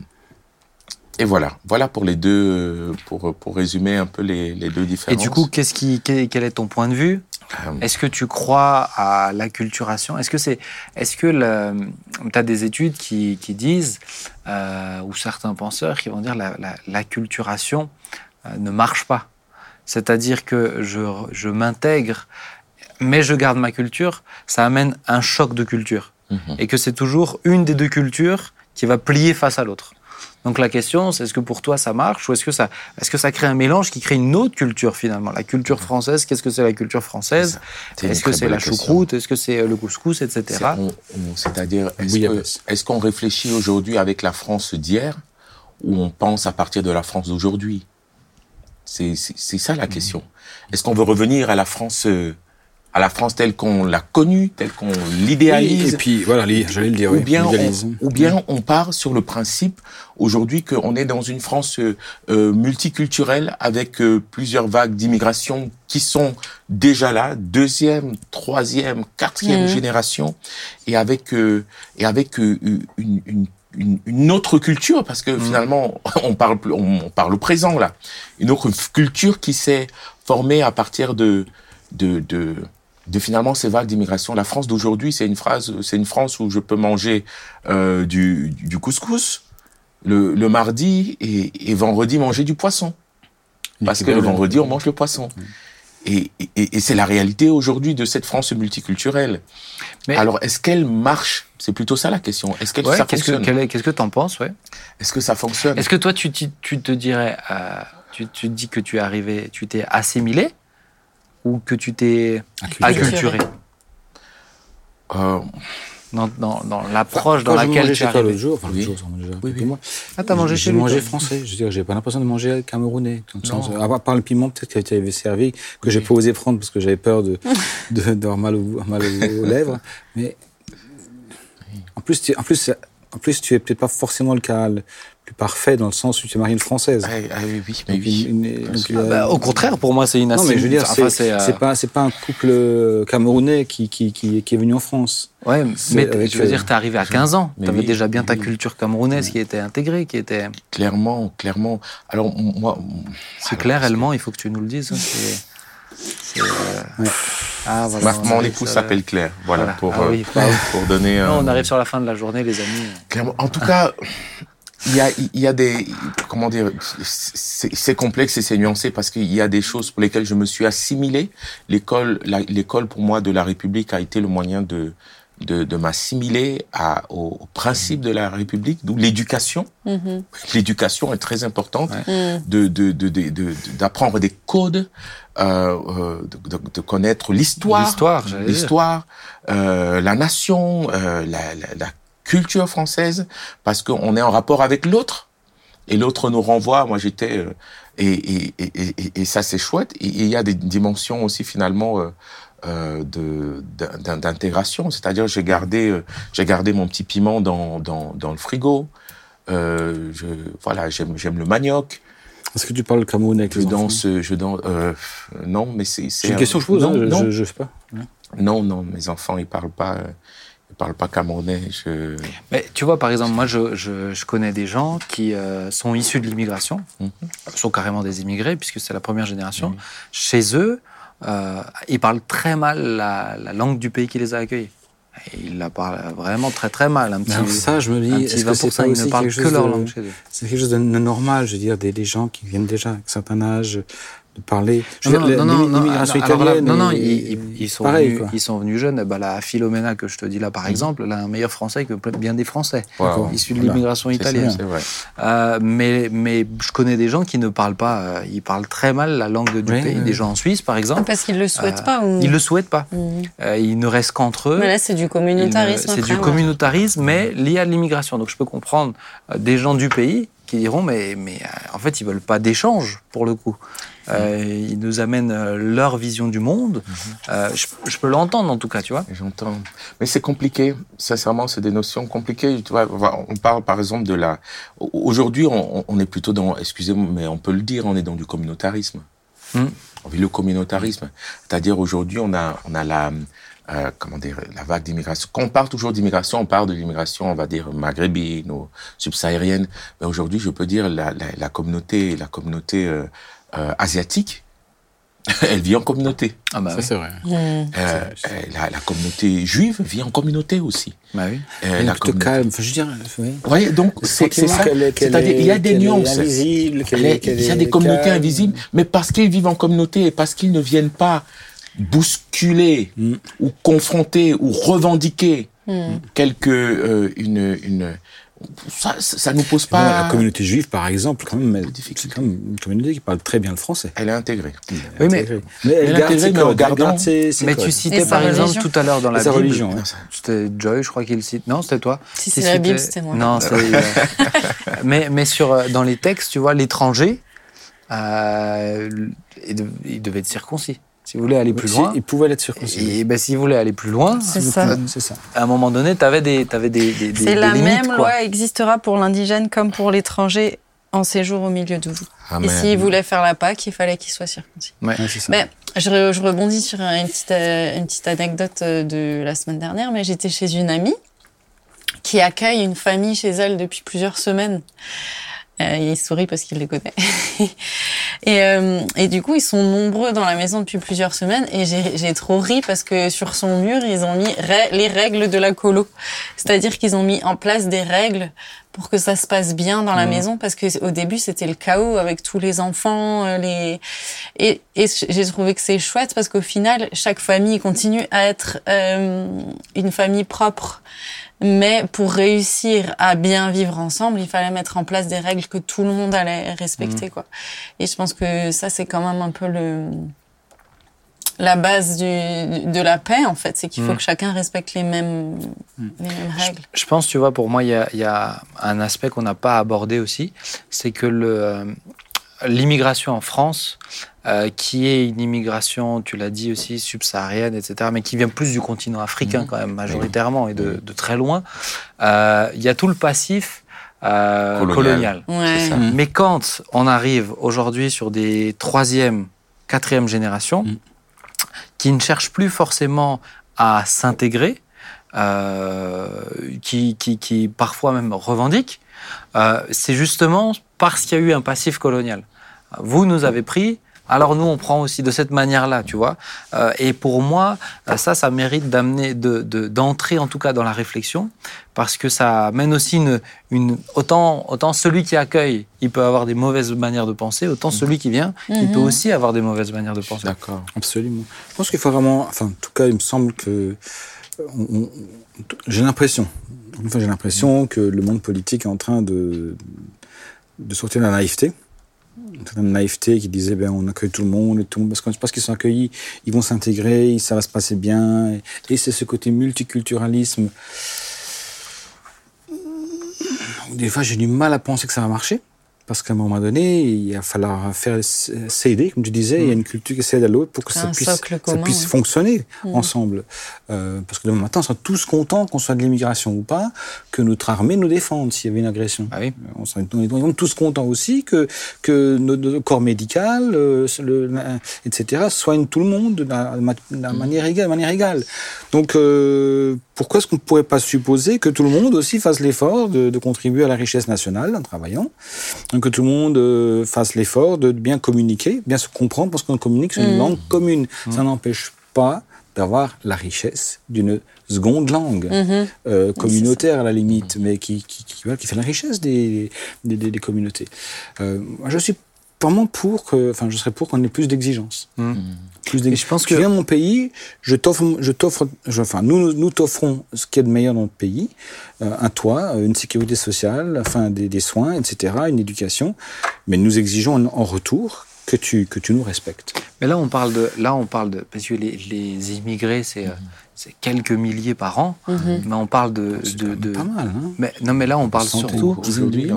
et voilà, voilà pour les deux, pour pour résumer un peu les, les deux Et différences. du coup, qu'est-ce qui, quel, est ton point de vue? Euh, Est-ce que tu crois à l'acculturation? Est-ce que c'est, est-ce que tu as des études qui, qui disent, euh, ou certains penseurs qui vont dire la, la, l'acculturation euh, ne marche pas? C'est-à-dire que je, je m'intègre, mais je garde ma culture, ça amène un choc de culture. mhm. Et que c'est toujours une des deux cultures qui va plier face à l'autre. Donc la question, c'est est-ce que pour toi ça marche ou est-ce que ça, est-ce que ça crée un mélange qui crée une autre culture finalement? La culture française, qu'est-ce que c'est la culture française? Est-ce que c'est la question. choucroute? Est-ce que c'est le couscous, etc. C'est-à-dire, est-ce Oui, qu'on réfléchit aujourd'hui avec la France d'hier ou on pense à partir de la France d'aujourd'hui? C'est c'est- c'est ça la question. Est-ce qu'on veut revenir à la France, euh, à la France telle qu'on l'a connue, telle qu'on l'idéalise Et puis, voilà, j'allais le dire, ou oui, bien, l'idéalisme. on, ou bien on part sur le principe aujourd'hui qu'on est dans une France euh, euh, multiculturelle avec euh, plusieurs vagues d'immigration qui sont déjà là, deuxième, troisième, quatrième Mhm. génération, et avec euh, et avec euh, une, une, une, une autre culture parce que finalement <laughs> on parle plus- on, on parle au présent là, une autre culture qui s'est formée à partir de de, de de finalement ces vagues d'immigration. La France d'aujourd'hui, c'est une phrase, c'est une France où je peux manger euh, du, du couscous le, le mardi et, et vendredi manger du poisson. Parce que le vendredi, on mange le poisson. Et, et, et c'est la réalité aujourd'hui de cette France multiculturelle. Mais- Alors, est-ce qu'elle marche? C'est plutôt ça la question. Est-ce que Ouais, ça qu'est-ce que fonctionne? qu'est-ce que t'en penses ouais? Est-ce que ça fonctionne? Est-ce que toi tu, tu te dirais, euh, tu, tu te dis que tu es arrivé, tu t'es assimilé? Ou que tu t'es Acculturé. acculturé Euh, dans, dans, dans l'approche dans laquelle tu arrivé l'autre jour, enfin l'autre Oui. jour, déjà Oui, oui. Ah, t'as mangé J'ai chez lui mangé toi français. Je veux dire, j'ai pas l'impression de manger camerounais. Dans le sens, à part le piment, peut-être que tu avais servi, que j'ai pas osé prendre parce que j'avais peur de, <laughs> d'avoir mal, au, mal aux, lèvres. Mais, en plus, tu, en plus, en plus, tu es peut-être pas forcément le cas le parfait dans le sens où tu es marié une française. ah, ah oui, oui, mais Donc, oui. une- une- donc, il y a- Bah, Au contraire, pour moi, c'est une non, mais je veux dire, enfin, c'est euh, pas, c'est pas un couple euh, camerounais qui, qui, qui, qui est venu en France. Ouais, mais t- avec, je veux euh, dire, t'es arrivé à 15 ans. T'avais oui, déjà bien ta culture camerounaise qui était intégrée, qui était. Clairement, clairement. Alors, moi. C'est clair, Allemand, il faut que tu nous le dises. hein, c'est- c'est, euh, Ouais. Ah, voilà. Mon épouse s'appelle Claire. Voilà, Voilà. pour, Ah oui, pour donner. Non, on arrive sur la fin de la journée, les amis. Clairement. En tout cas, il y a, il y a des, comment dire, c'est c'est complexe et c'est nuancé parce qu'il y a des choses pour lesquelles je me suis assimilé. L'école, l'école pour moi de la République a été le moyen de, de, de m'assimiler à, au, au principe de la République, d'où l'éducation. Mhm. L'éducation est très importante. Ouais. Mm. de de de de- de- d'apprendre des codes, euh, euh, de, de, de connaître l'histoire, L'histoire, j'allais dire. l'histoire, euh, la nation, euh, la, la, la culture française, parce qu'on est en rapport avec l'autre. Et l'autre nous renvoie. Moi, j'étais euh, et, et, et, et, et ça c'est chouette. Et il y a des dimensions aussi finalement euh, euh, de d'in- d'intégration. C'est-à-dire, j'ai gardé euh, j'ai gardé mon petit piment dans dans, dans le frigo. Euh, je voilà, j'aime j'aime le manioc. Est-ce que tu parles camerounais avec Je les enfants? danse, je danse. Euh, non, mais c'est. C'est une question que je pose, Non, hein, je, non, je, je sais pas. non, non, mes enfants, ils parlent pas. Ils parlent pas camerounais. Je. Mais tu vois, par exemple, moi, je, je, je connais des gens qui euh, sont issus de l'immigration, Mhm. sont carrément des immigrés, puisque c'est la première génération. Chez eux, euh, ils parlent très mal la, la langue du pays qui les a accueillis. Et ils la parlent vraiment très très mal. Un petit, alors ça, je me dis, est-ce que c'est 20%, pas ils ne parlent que leur de- langue chez eux. C'est quelque chose de normal, je veux dire, des, des gens qui viennent déjà avec un certain âge parler. Je Non, veux non, non, non, l'immigration italienne. non, non, ils, sont pareil, venus, quoi. ils sont venus jeunes. Bah, la Philomena que je te dis là, par exemple, elle a un meilleur français que bien des Français, Wow. issus de l'immigration italienne. ça, C'est vrai. Euh, mais, mais je connais des gens qui ne parlent pas, euh, ils parlent très mal la langue du Oui, pays. oui. Des gens en Suisse, par exemple, Parce qu'ils le souhaitent Euh, pas ou... ils le souhaitent pas. Euh, ils ne restent qu'entre eux. Mais là, c'est du ne- communautarisme. C'est du communautarisme, mais lié à l'immigration. Donc je peux comprendre des gens du pays qui diront, mais, mais euh, en fait, ils veulent pas d'échange, pour le coup. Euh, ils nous amènent euh, leur vision du monde. Euh, je, je peux l'entendre, en tout cas, tu vois. J'entends. Mais c'est compliqué. Sincèrement, c'est des notions compliquées. Tu vois, on parle par exemple de la. Aujourd'hui, on, on est plutôt dans. Excusez-moi, mais on peut le dire, on est dans du communautarisme. Hmm. On vit le communautarisme. C'est-à-dire aujourd'hui, on a, on a la. Euh, comment dire, la vague d'immigration. Quand on parle toujours d'immigration, on parle de l'immigration, on va dire maghrébine ou subsaharienne. Mais aujourd'hui, je peux dire la, la, la communauté, la communauté euh, euh, asiatique, <laughs> elle vit en communauté. Ah bah Ça, oui. c'est vrai. La, la communauté juive vit en communauté aussi. Bah oui. Euh, Elle la communauté- calme. Enfin, je veux dire, oui. Vous voyez, donc c'est ça. C'est-à-dire, est- il y a des nuances. Il y a des communautés calme. invisibles, mais parce qu'ils vivent en communauté et parce qu'ils ne viennent pas bousculer Mm. ou confronter ou revendiquer Mhm. quelque euh, une une ça ça ça nous pose Bon, pas la communauté juive, par exemple, quand même, c'est quand même une communauté qui parle très bien le français. elle est intégrée. Oui, mais- Intégrée. mais elle Elle est garde intégrée, mais en codes, elle gardant- garde ses- ses Mais codes. tu citais par exemple religion. tout à l'heure dans la sa Bible. religion, ouais. C'était Joy, je crois qu'il cite. Non, c'était toi. Si c'est la Bible, c'était moi. Non, c'est. euh, <laughs> mais mais sur euh, dans les textes, tu vois, l'étranger, euh, il devait être circoncis. Si vous voulez aller plus Si, loin. Il pouvait l'être circoncis. Et ben, s'il voulait aller plus loin, C'est ça. ça. à un moment donné, tu avais des, t'avais des, des, des- C'est des la limites, même quoi. loi existera pour l'indigène comme pour l'étranger en séjour au milieu de vous. Amen. Et s'il voulait faire la Pâque, il fallait qu'il soit circoncis. Ouais, c'est ça. Mais je, je rebondis sur une petite, euh, une petite anecdote euh, de la semaine dernière, mais j'étais chez une amie qui accueille une famille chez elle depuis plusieurs semaines. Euh, il sourit parce qu'il les connaît. <laughs> et, euh, et du coup, ils sont nombreux dans la maison depuis plusieurs semaines et j'ai trop ri parce que sur son mur, ils ont mis les règles de la colo. C'est-à-dire qu'ils ont mis en place des règles pour que ça se passe bien dans la maison parce que au début, c'était le chaos avec tous les enfants, euh, les et, et j'ai trouvé que c'est chouette parce qu'au final, chaque famille continue à être euh, une famille propre. Mais pour réussir à bien vivre ensemble, il fallait mettre en place des règles que tout le monde allait respecter, quoi. Et je pense que ça, c'est quand même un peu le la base du, de la paix, en fait. C'est qu'il faut Mm. que chacun respecte les mêmes, les mêmes règles. Je pense, tu vois, pour moi, il y a, il y a un aspect qu'on n'a pas abordé aussi, c'est que le, euh, l'immigration en France, euh, qui est une immigration, tu l'as dit aussi, subsaharienne, etc., mais qui vient plus du continent africain Mhm. quand même, majoritairement, et de, de très loin, euh, il y a tout le passif euh, Colonial. colonial. Ouais. C'est ça. Mm. Mais quand on arrive aujourd'hui sur des troisième, quatrième générations, Mm. Qui ne cherchent plus forcément à s'intégrer, euh, qui, parfois même revendiquent, euh, c'est justement parce qu'il y a eu un passif colonial. Vous nous avez pris, alors nous on prend aussi de cette manière-là, tu vois. Euh, et pour moi, euh, ça, ça mérite d'amener, de, de- d'entrer en tout cas dans la réflexion, parce que ça amène aussi une, une autant, autant celui qui accueille, il peut avoir des mauvaises manières de penser, autant celui qui vient, il peut Mhm. aussi avoir des mauvaises manières de penser. D'accord. Absolument. Je pense qu'il faut vraiment, enfin, en tout cas, il me semble que j'ai l'impression, enfin, j'ai l'impression que le monde politique est en train de de sortir de la naïveté. Une certaine naïveté qui disait ben on accueille tout le monde tout. Le monde parce que parce qu'ils sont accueillis ils vont s'intégrer ça va se passer bien. Et, et c'est ce côté multiculturalisme. Des fois j'ai du mal à penser que ça va marcher parce qu'à un moment donné il va falloir faire s'aider comme tu disais il y a une culture qui s'aide à l'autre pour que ça puisse, socle ça commun, puisse ouais. fonctionner Mhm. ensemble Euh, parce que demain matin on sera tous contents qu'on soit de l'immigration ou pas que notre armée nous défende s'il y avait une agression Ah oui. on donc tous contents aussi que, que notre, corps médical, euh, le, etc., soigne tout le monde de la, de la manière, égale, de manière égale. Donc, euh, pourquoi est-ce qu'on ne pourrait pas supposer que tout le monde aussi fasse l'effort de, de contribuer à la richesse nationale en travaillant? Que tout le monde euh, fasse l'effort de bien communiquer, bien se comprendre, parce qu'on communique sur une Mhm. langue commune. Ça n'empêche pas d'avoir la richesse d'une seconde langue Mhm. euh, communautaire à la limite, mais qui, qui, qui, voilà, qui fait la richesse des, des, des- des communautés. Euh, moi, je suis vraiment pour que, enfin, je serais pour qu'on ait plus d'exigences. Mm. Plus Et d'exigences. je pense Tu que viens dans mon pays, je t'offre, je t'offre, enfin, nous, nous- t'offrons ce qu'il y a de meilleur dans notre pays, euh, un toit, euh, une sécurité sociale, enfin, des, des soins, etc., une éducation, mais nous exigeons en, en retour que tu, que tu nous respectes. Mais là, on parle de, là, on parle de, parce que les, les immigrés, c'est, euh, c'est quelques milliers par an, Mhm. mais on parle de, C'est de, pas mal, hein. mais non, mais là, on parle surtout. aujourd'hui,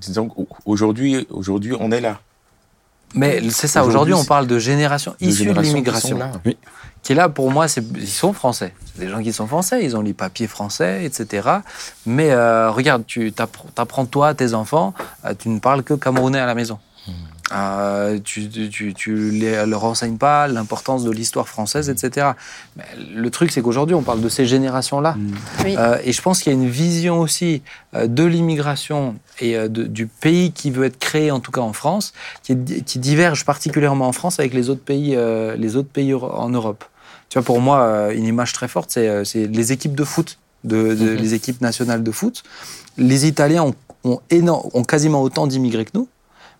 disons qu'aujourd'hui, aujourd'hui, on est là. Mais c'est ça. Aujourd'hui, Aujourd'hui, on parle de générations Des issues de l'immigration, là. qui est là pour moi. C'est, ils sont français. C'est des gens qui sont français. Ils ont les papiers français, etc. Mais euh, regarde, tu t'apprends toi, tes enfants, euh, tu ne parles que camerounais à la maison. Euh, tu, tu, tu, tu les, leur enseignes pas l'importance de l'histoire française, etc. Mais le truc, c'est qu'aujourd'hui, on parle de ces générations-là. Mm. Oui. Euh, et je pense qu'il y a une vision aussi euh, de l'immigration et euh, de- du pays qui veut être créé, en tout cas en France, qui, est- qui diverge particulièrement en France avec les autres pays, euh, les autres pays en Europe. Tu vois, pour moi, euh, une image très forte, c'est euh, c'est les équipes de foot, de, de- Mhm. les équipes nationales de foot. Les Italiens ont, ont, éno- ont quasiment autant d'immigrés que nous.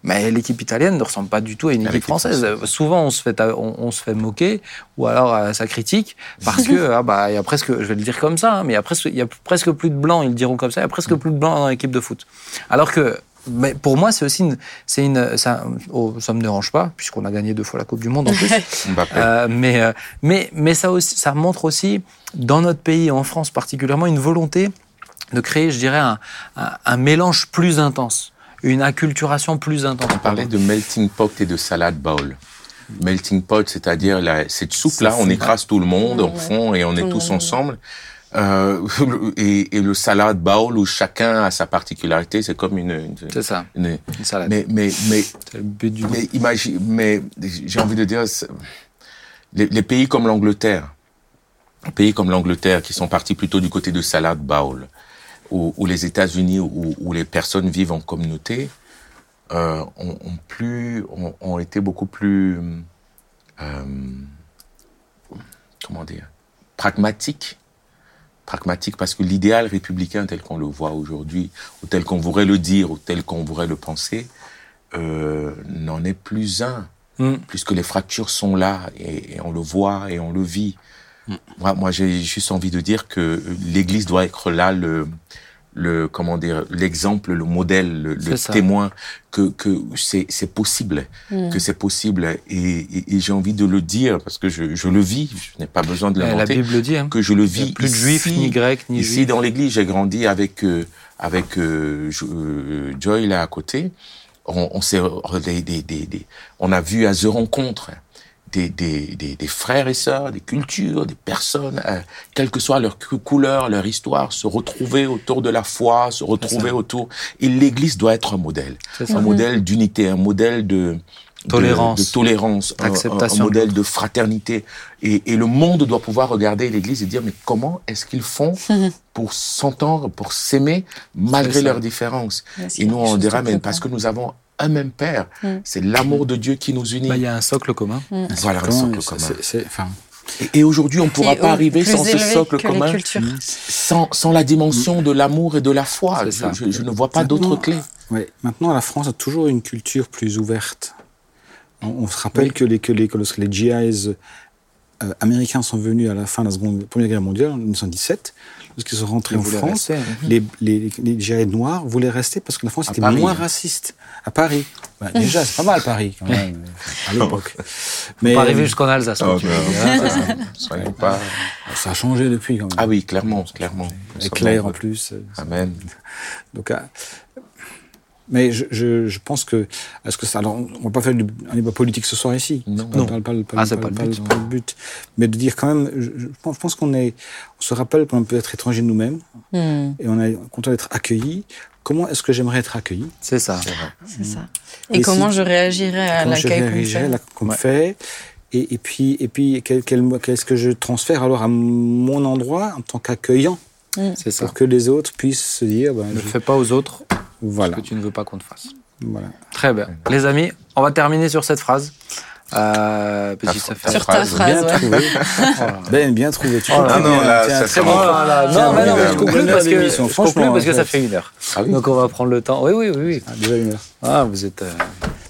Mais l'équipe italienne ne ressemble pas du tout à une équipe française. française. Souvent, on se fait, on, on se fait moquer, ou alors euh, ça critique, parce que <laughs> ah bah, il y a presque, je vais le dire comme ça, hein, mais il y a presque, il y a presque plus de blancs, ils le diront comme ça, il y a presque plus de blancs dans l'équipe de foot. Alors que, mais pour moi, c'est aussi une, c'est une, ça, oh, ça me dérange pas, puisqu'on a gagné deux fois la Coupe du Monde en plus. <laughs> Euh, mais, euh, mais, mais ça, aussi, ça montre aussi, dans notre pays, en France particulièrement, une volonté de créer, je dirais, un, un, un mélange plus intense, une acculturation plus intense. On parlait de melting pot et de salad bowl. Melting pot, c'est-à-dire la- cette soupe-là, on écrase tout le monde en Ouais. fond et on est tous ensemble. Euh, <laughs> et, et le salad bowl où chacun a sa particularité, c'est comme une, une- C'est ça, une- une salade. mais mais mais c'est le but du mais imagine, mais j'ai envie de dire, les, les pays comme l'Angleterre, les pays comme l'Angleterre qui sont partis plutôt du côté de salad bowl, ou, ou les États-Unis où, où les personnes vivent en communauté, euh, ont, ont plus, ont, ont été beaucoup plus, euh, comment dire, pragmatiques. Pragmatiques parce que l'idéal républicain tel qu'on le voit aujourd'hui, ou tel qu'on voudrait le dire, ou tel qu'on voudrait le penser, euh, n'en est plus un, Mm. puisque les fractures sont là et, et on le voit et on le vit. Moi, moi j'ai juste envie de dire que l'Église doit être là le, le comment dire, l'exemple, le modèle, le, témoin que que c'est c'est possible, Mm. que c'est possible et, et, et j'ai envie de le dire parce que je, je le vis, je n'ai pas besoin de La l'inventer, Bible le dit. Hein. que je le vis plus de ici, juifs, ni grecs, ni Ici, juifs. dans l'église, j'ai grandi avec euh, avec euh, euh, Joy là à côté. On, on s'est des, des, des, des- on a vu à The Rencontre des, des, des, des frères et sœurs, des cultures, des personnes, euh, quelle que soit leur cou- couleur, leur histoire, se retrouver autour de la foi, se retrouver autour. Et l'Église doit être un modèle, un modèle d'unité, un modèle de Tolérance. de, tolérance, un- modèle de fraternité. Et, et le monde doit pouvoir regarder l'Église et dire mais comment est-ce qu'ils font pour s'entendre, pour s'aimer malgré leurs différences? Et nous on dira mais parce que nous avons un même Père, Mm. c'est l'amour de Dieu qui nous unit. Bah, Il y a un socle commun. Voilà un socle commun. enfin, Et, et aujourd'hui, on ne pourra pas arriver sans ce socle commun, cultures. sans, sans la dimension de l'amour et de la foi. Je, ça. je- je ne vois pas d'autres clés. Ouais. Maintenant, la France a toujours une culture plus ouverte. On, on se rappelle que, les, que, les, que lorsque les GIs euh, américains sont venus à la fin de la seconde, Première Guerre mondiale, en 1917, lorsqu'ils sont rentrés Ils en France, rester, hein. les, les, noirs voulaient rester parce que la France À était Paris, moins hein. raciste. À Paris. Bah, déjà, c'est pas mal Paris, quand même, <laughs> à l'époque. Mais Pas arriver jusqu'en Alsace. Oh, non. vois. Soyons pas. ça a changé depuis, quand même. Ah oui, clairement, clairement. Et clair, en plus. Amen. Donc, ah, mais je, je, je pense que. Est-ce que ça. Alors, on va pas faire un débat politique ce soir ici. Non. On Non. parle pas, le- pas, Ah, c'est pas, pas le but. pas le but. Mais de dire quand même. Je, je pense, qu'on est. On se rappelle qu'on peut être étranger de nous-mêmes Mm. et on est content d'être accueilli. Comment est-ce que j'aimerais être accueilli? C'est ça. C'est. C'est ça. Et, Et comment si- je réagirais à l'accueil qu'on me fait? me Ouais. fait? Et, et puis, et puis quel- quel- qu'est-ce que je transfère alors à mon endroit en tant qu'accueillant? C'est ça. pour que les autres puissent se dire. ben, Ne je- fais pas aux autres voilà. ce que tu ne veux pas qu'on te fasse. voilà. Très bien. Les amis, on va terminer sur cette phrase. Euh. Sur ta phrase, Bien ouais. trouvé. <laughs> Ben, bien trouvé. Tu Oh là non, là, Tiens, ça très serait bon. Oh là non, mais non, je conclue parce que, je conclue parce que ça fait une heure. Ah oui. Donc on va prendre le temps. Oui, oui, oui. oui. Ah, déjà une heure. Ah, vous êtes euh,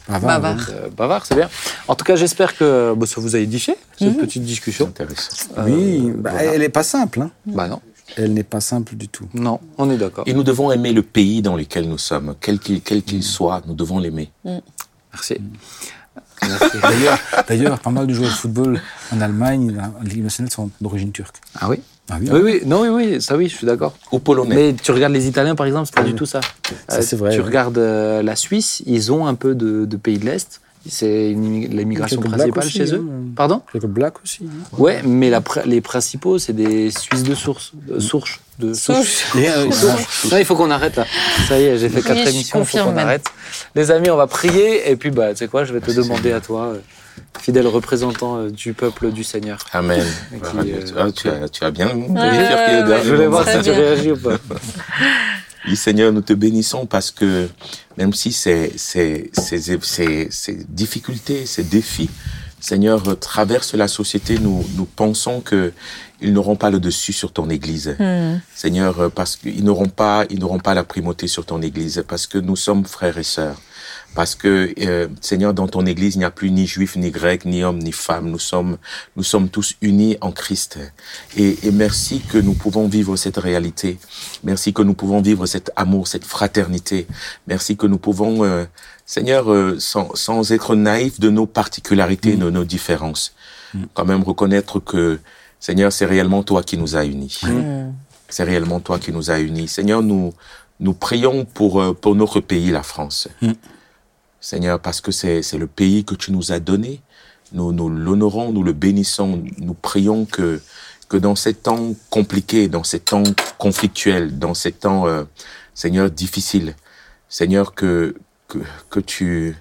Bavard, Bavard. hein. euh, bavard, c'est bien. En tout cas, j'espère que bah, ça vous a édifié, cette Mhm. petite discussion. Intéressant. Oui, Euh, bah, voilà. elle n'est pas simple. Hein. Bah non, Elle n'est pas simple du tout. non, on est d'accord. Et nous devons aimer le pays dans lequel nous sommes, quel qu'il quel qu'il soit, nous devons l'aimer. Merci. D'ailleurs, d'ailleurs, pas mal de joueurs de football en Allemagne, en Ligue nationale, sont d'origine turque. Ah oui Ah oui, Oui, oui, non, oui, oui, ça oui, je suis d'accord. Ou polonais. Mais tu regardes les Italiens, par exemple, c'est pas du tout ça. Ça, Euh, c'est vrai, Tu regardes euh, la Suisse, ils ont un peu de, de pays de l'Est. C'est l'immigration principale chez eux. hein. Pardon Quelques blacks aussi. hein. Ouais, mais la les principaux, c'est des Suisses de source. De source. De source. Euh, <laughs> Non, il faut qu'on arrête là. Ça y est, j'ai fait Oui, quatre émissions, il faut confirme qu'on arrête. Les amis, on va prier et puis bah, tu sais quoi, je vais te demander à toi, euh, fidèle représentant euh, du peuple du Seigneur. Amen. Euh, Ah, tu, as, tu as bien derniers Je voulais voir si tu réagis ou pas. <laughs> Oui, Seigneur, nous te bénissons parce que même si ces, ces, ces, ces, difficultés, ces défis, Seigneur, traversent la société, nous, nous pensons que ils n'auront pas le dessus sur ton Église. Hmm. Seigneur, parce qu'ils n'auront pas, ils n'auront pas la primauté sur ton Église, parce que nous sommes frères et sœurs. Parce que, euh, Seigneur, dans ton Église, il n'y a plus ni juif, ni grec, ni homme, ni femme. Nous sommes, nous sommes tous unis en Christ. Et, et merci que nous pouvons vivre cette réalité. Merci que nous pouvons vivre cet amour, cette fraternité. Merci que nous pouvons, euh, Seigneur, euh, sans, sans être naïfs de nos particularités, de nos différences, quand même reconnaître que, Seigneur, c'est réellement toi qui nous as unis. Hmm. C'est réellement toi qui nous as unis. Seigneur, nous, nous prions pour, euh, pour notre pays, la France. Mm. Seigneur, parce que c'est, c'est le pays que tu nous as donné. Nous, nous l'honorons, nous le bénissons. Nous prions que, que dans ces temps compliqués, dans ces temps conflictuels, dans ces temps, euh, Seigneur, difficiles, Seigneur, que, que, que tu,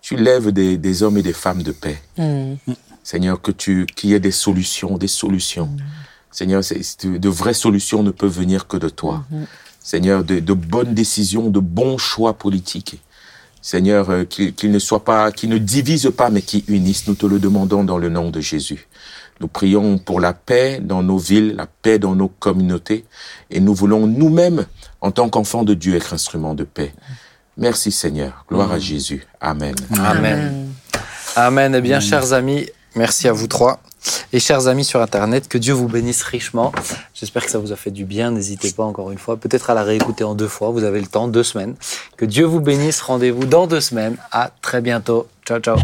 tu lèves des, des hommes et des femmes de paix. Hmm. Seigneur, que tu, qu'il y ait des solutions, des solutions. Seigneur, c'est- c'est- de vraies solutions ne peuvent venir que de toi. Seigneur, de, de bonnes décisions, de bons choix politiques. Seigneur, euh, qu'ils qu'ils ne soient pas, qu'ils ne divisent pas, mais qui unissent. Nous te le demandons dans le nom de Jésus. Nous prions pour la paix dans nos villes, la paix dans nos communautés, et nous voulons nous-mêmes, en tant qu'enfants de Dieu, être instruments de paix. Merci Seigneur. Gloire à Jésus. Amen. Amen. Amen. Eh bien, chers amis, merci à vous trois. Et chers amis sur Internet, que Dieu vous bénisse richement. J'espère que ça vous a fait du bien. N'hésitez pas encore une fois, peut-être à la réécouter en deux fois. Vous avez le temps, deux semaines. Que Dieu vous bénisse. Rendez-vous dans deux semaines. À très bientôt. Ciao, ciao.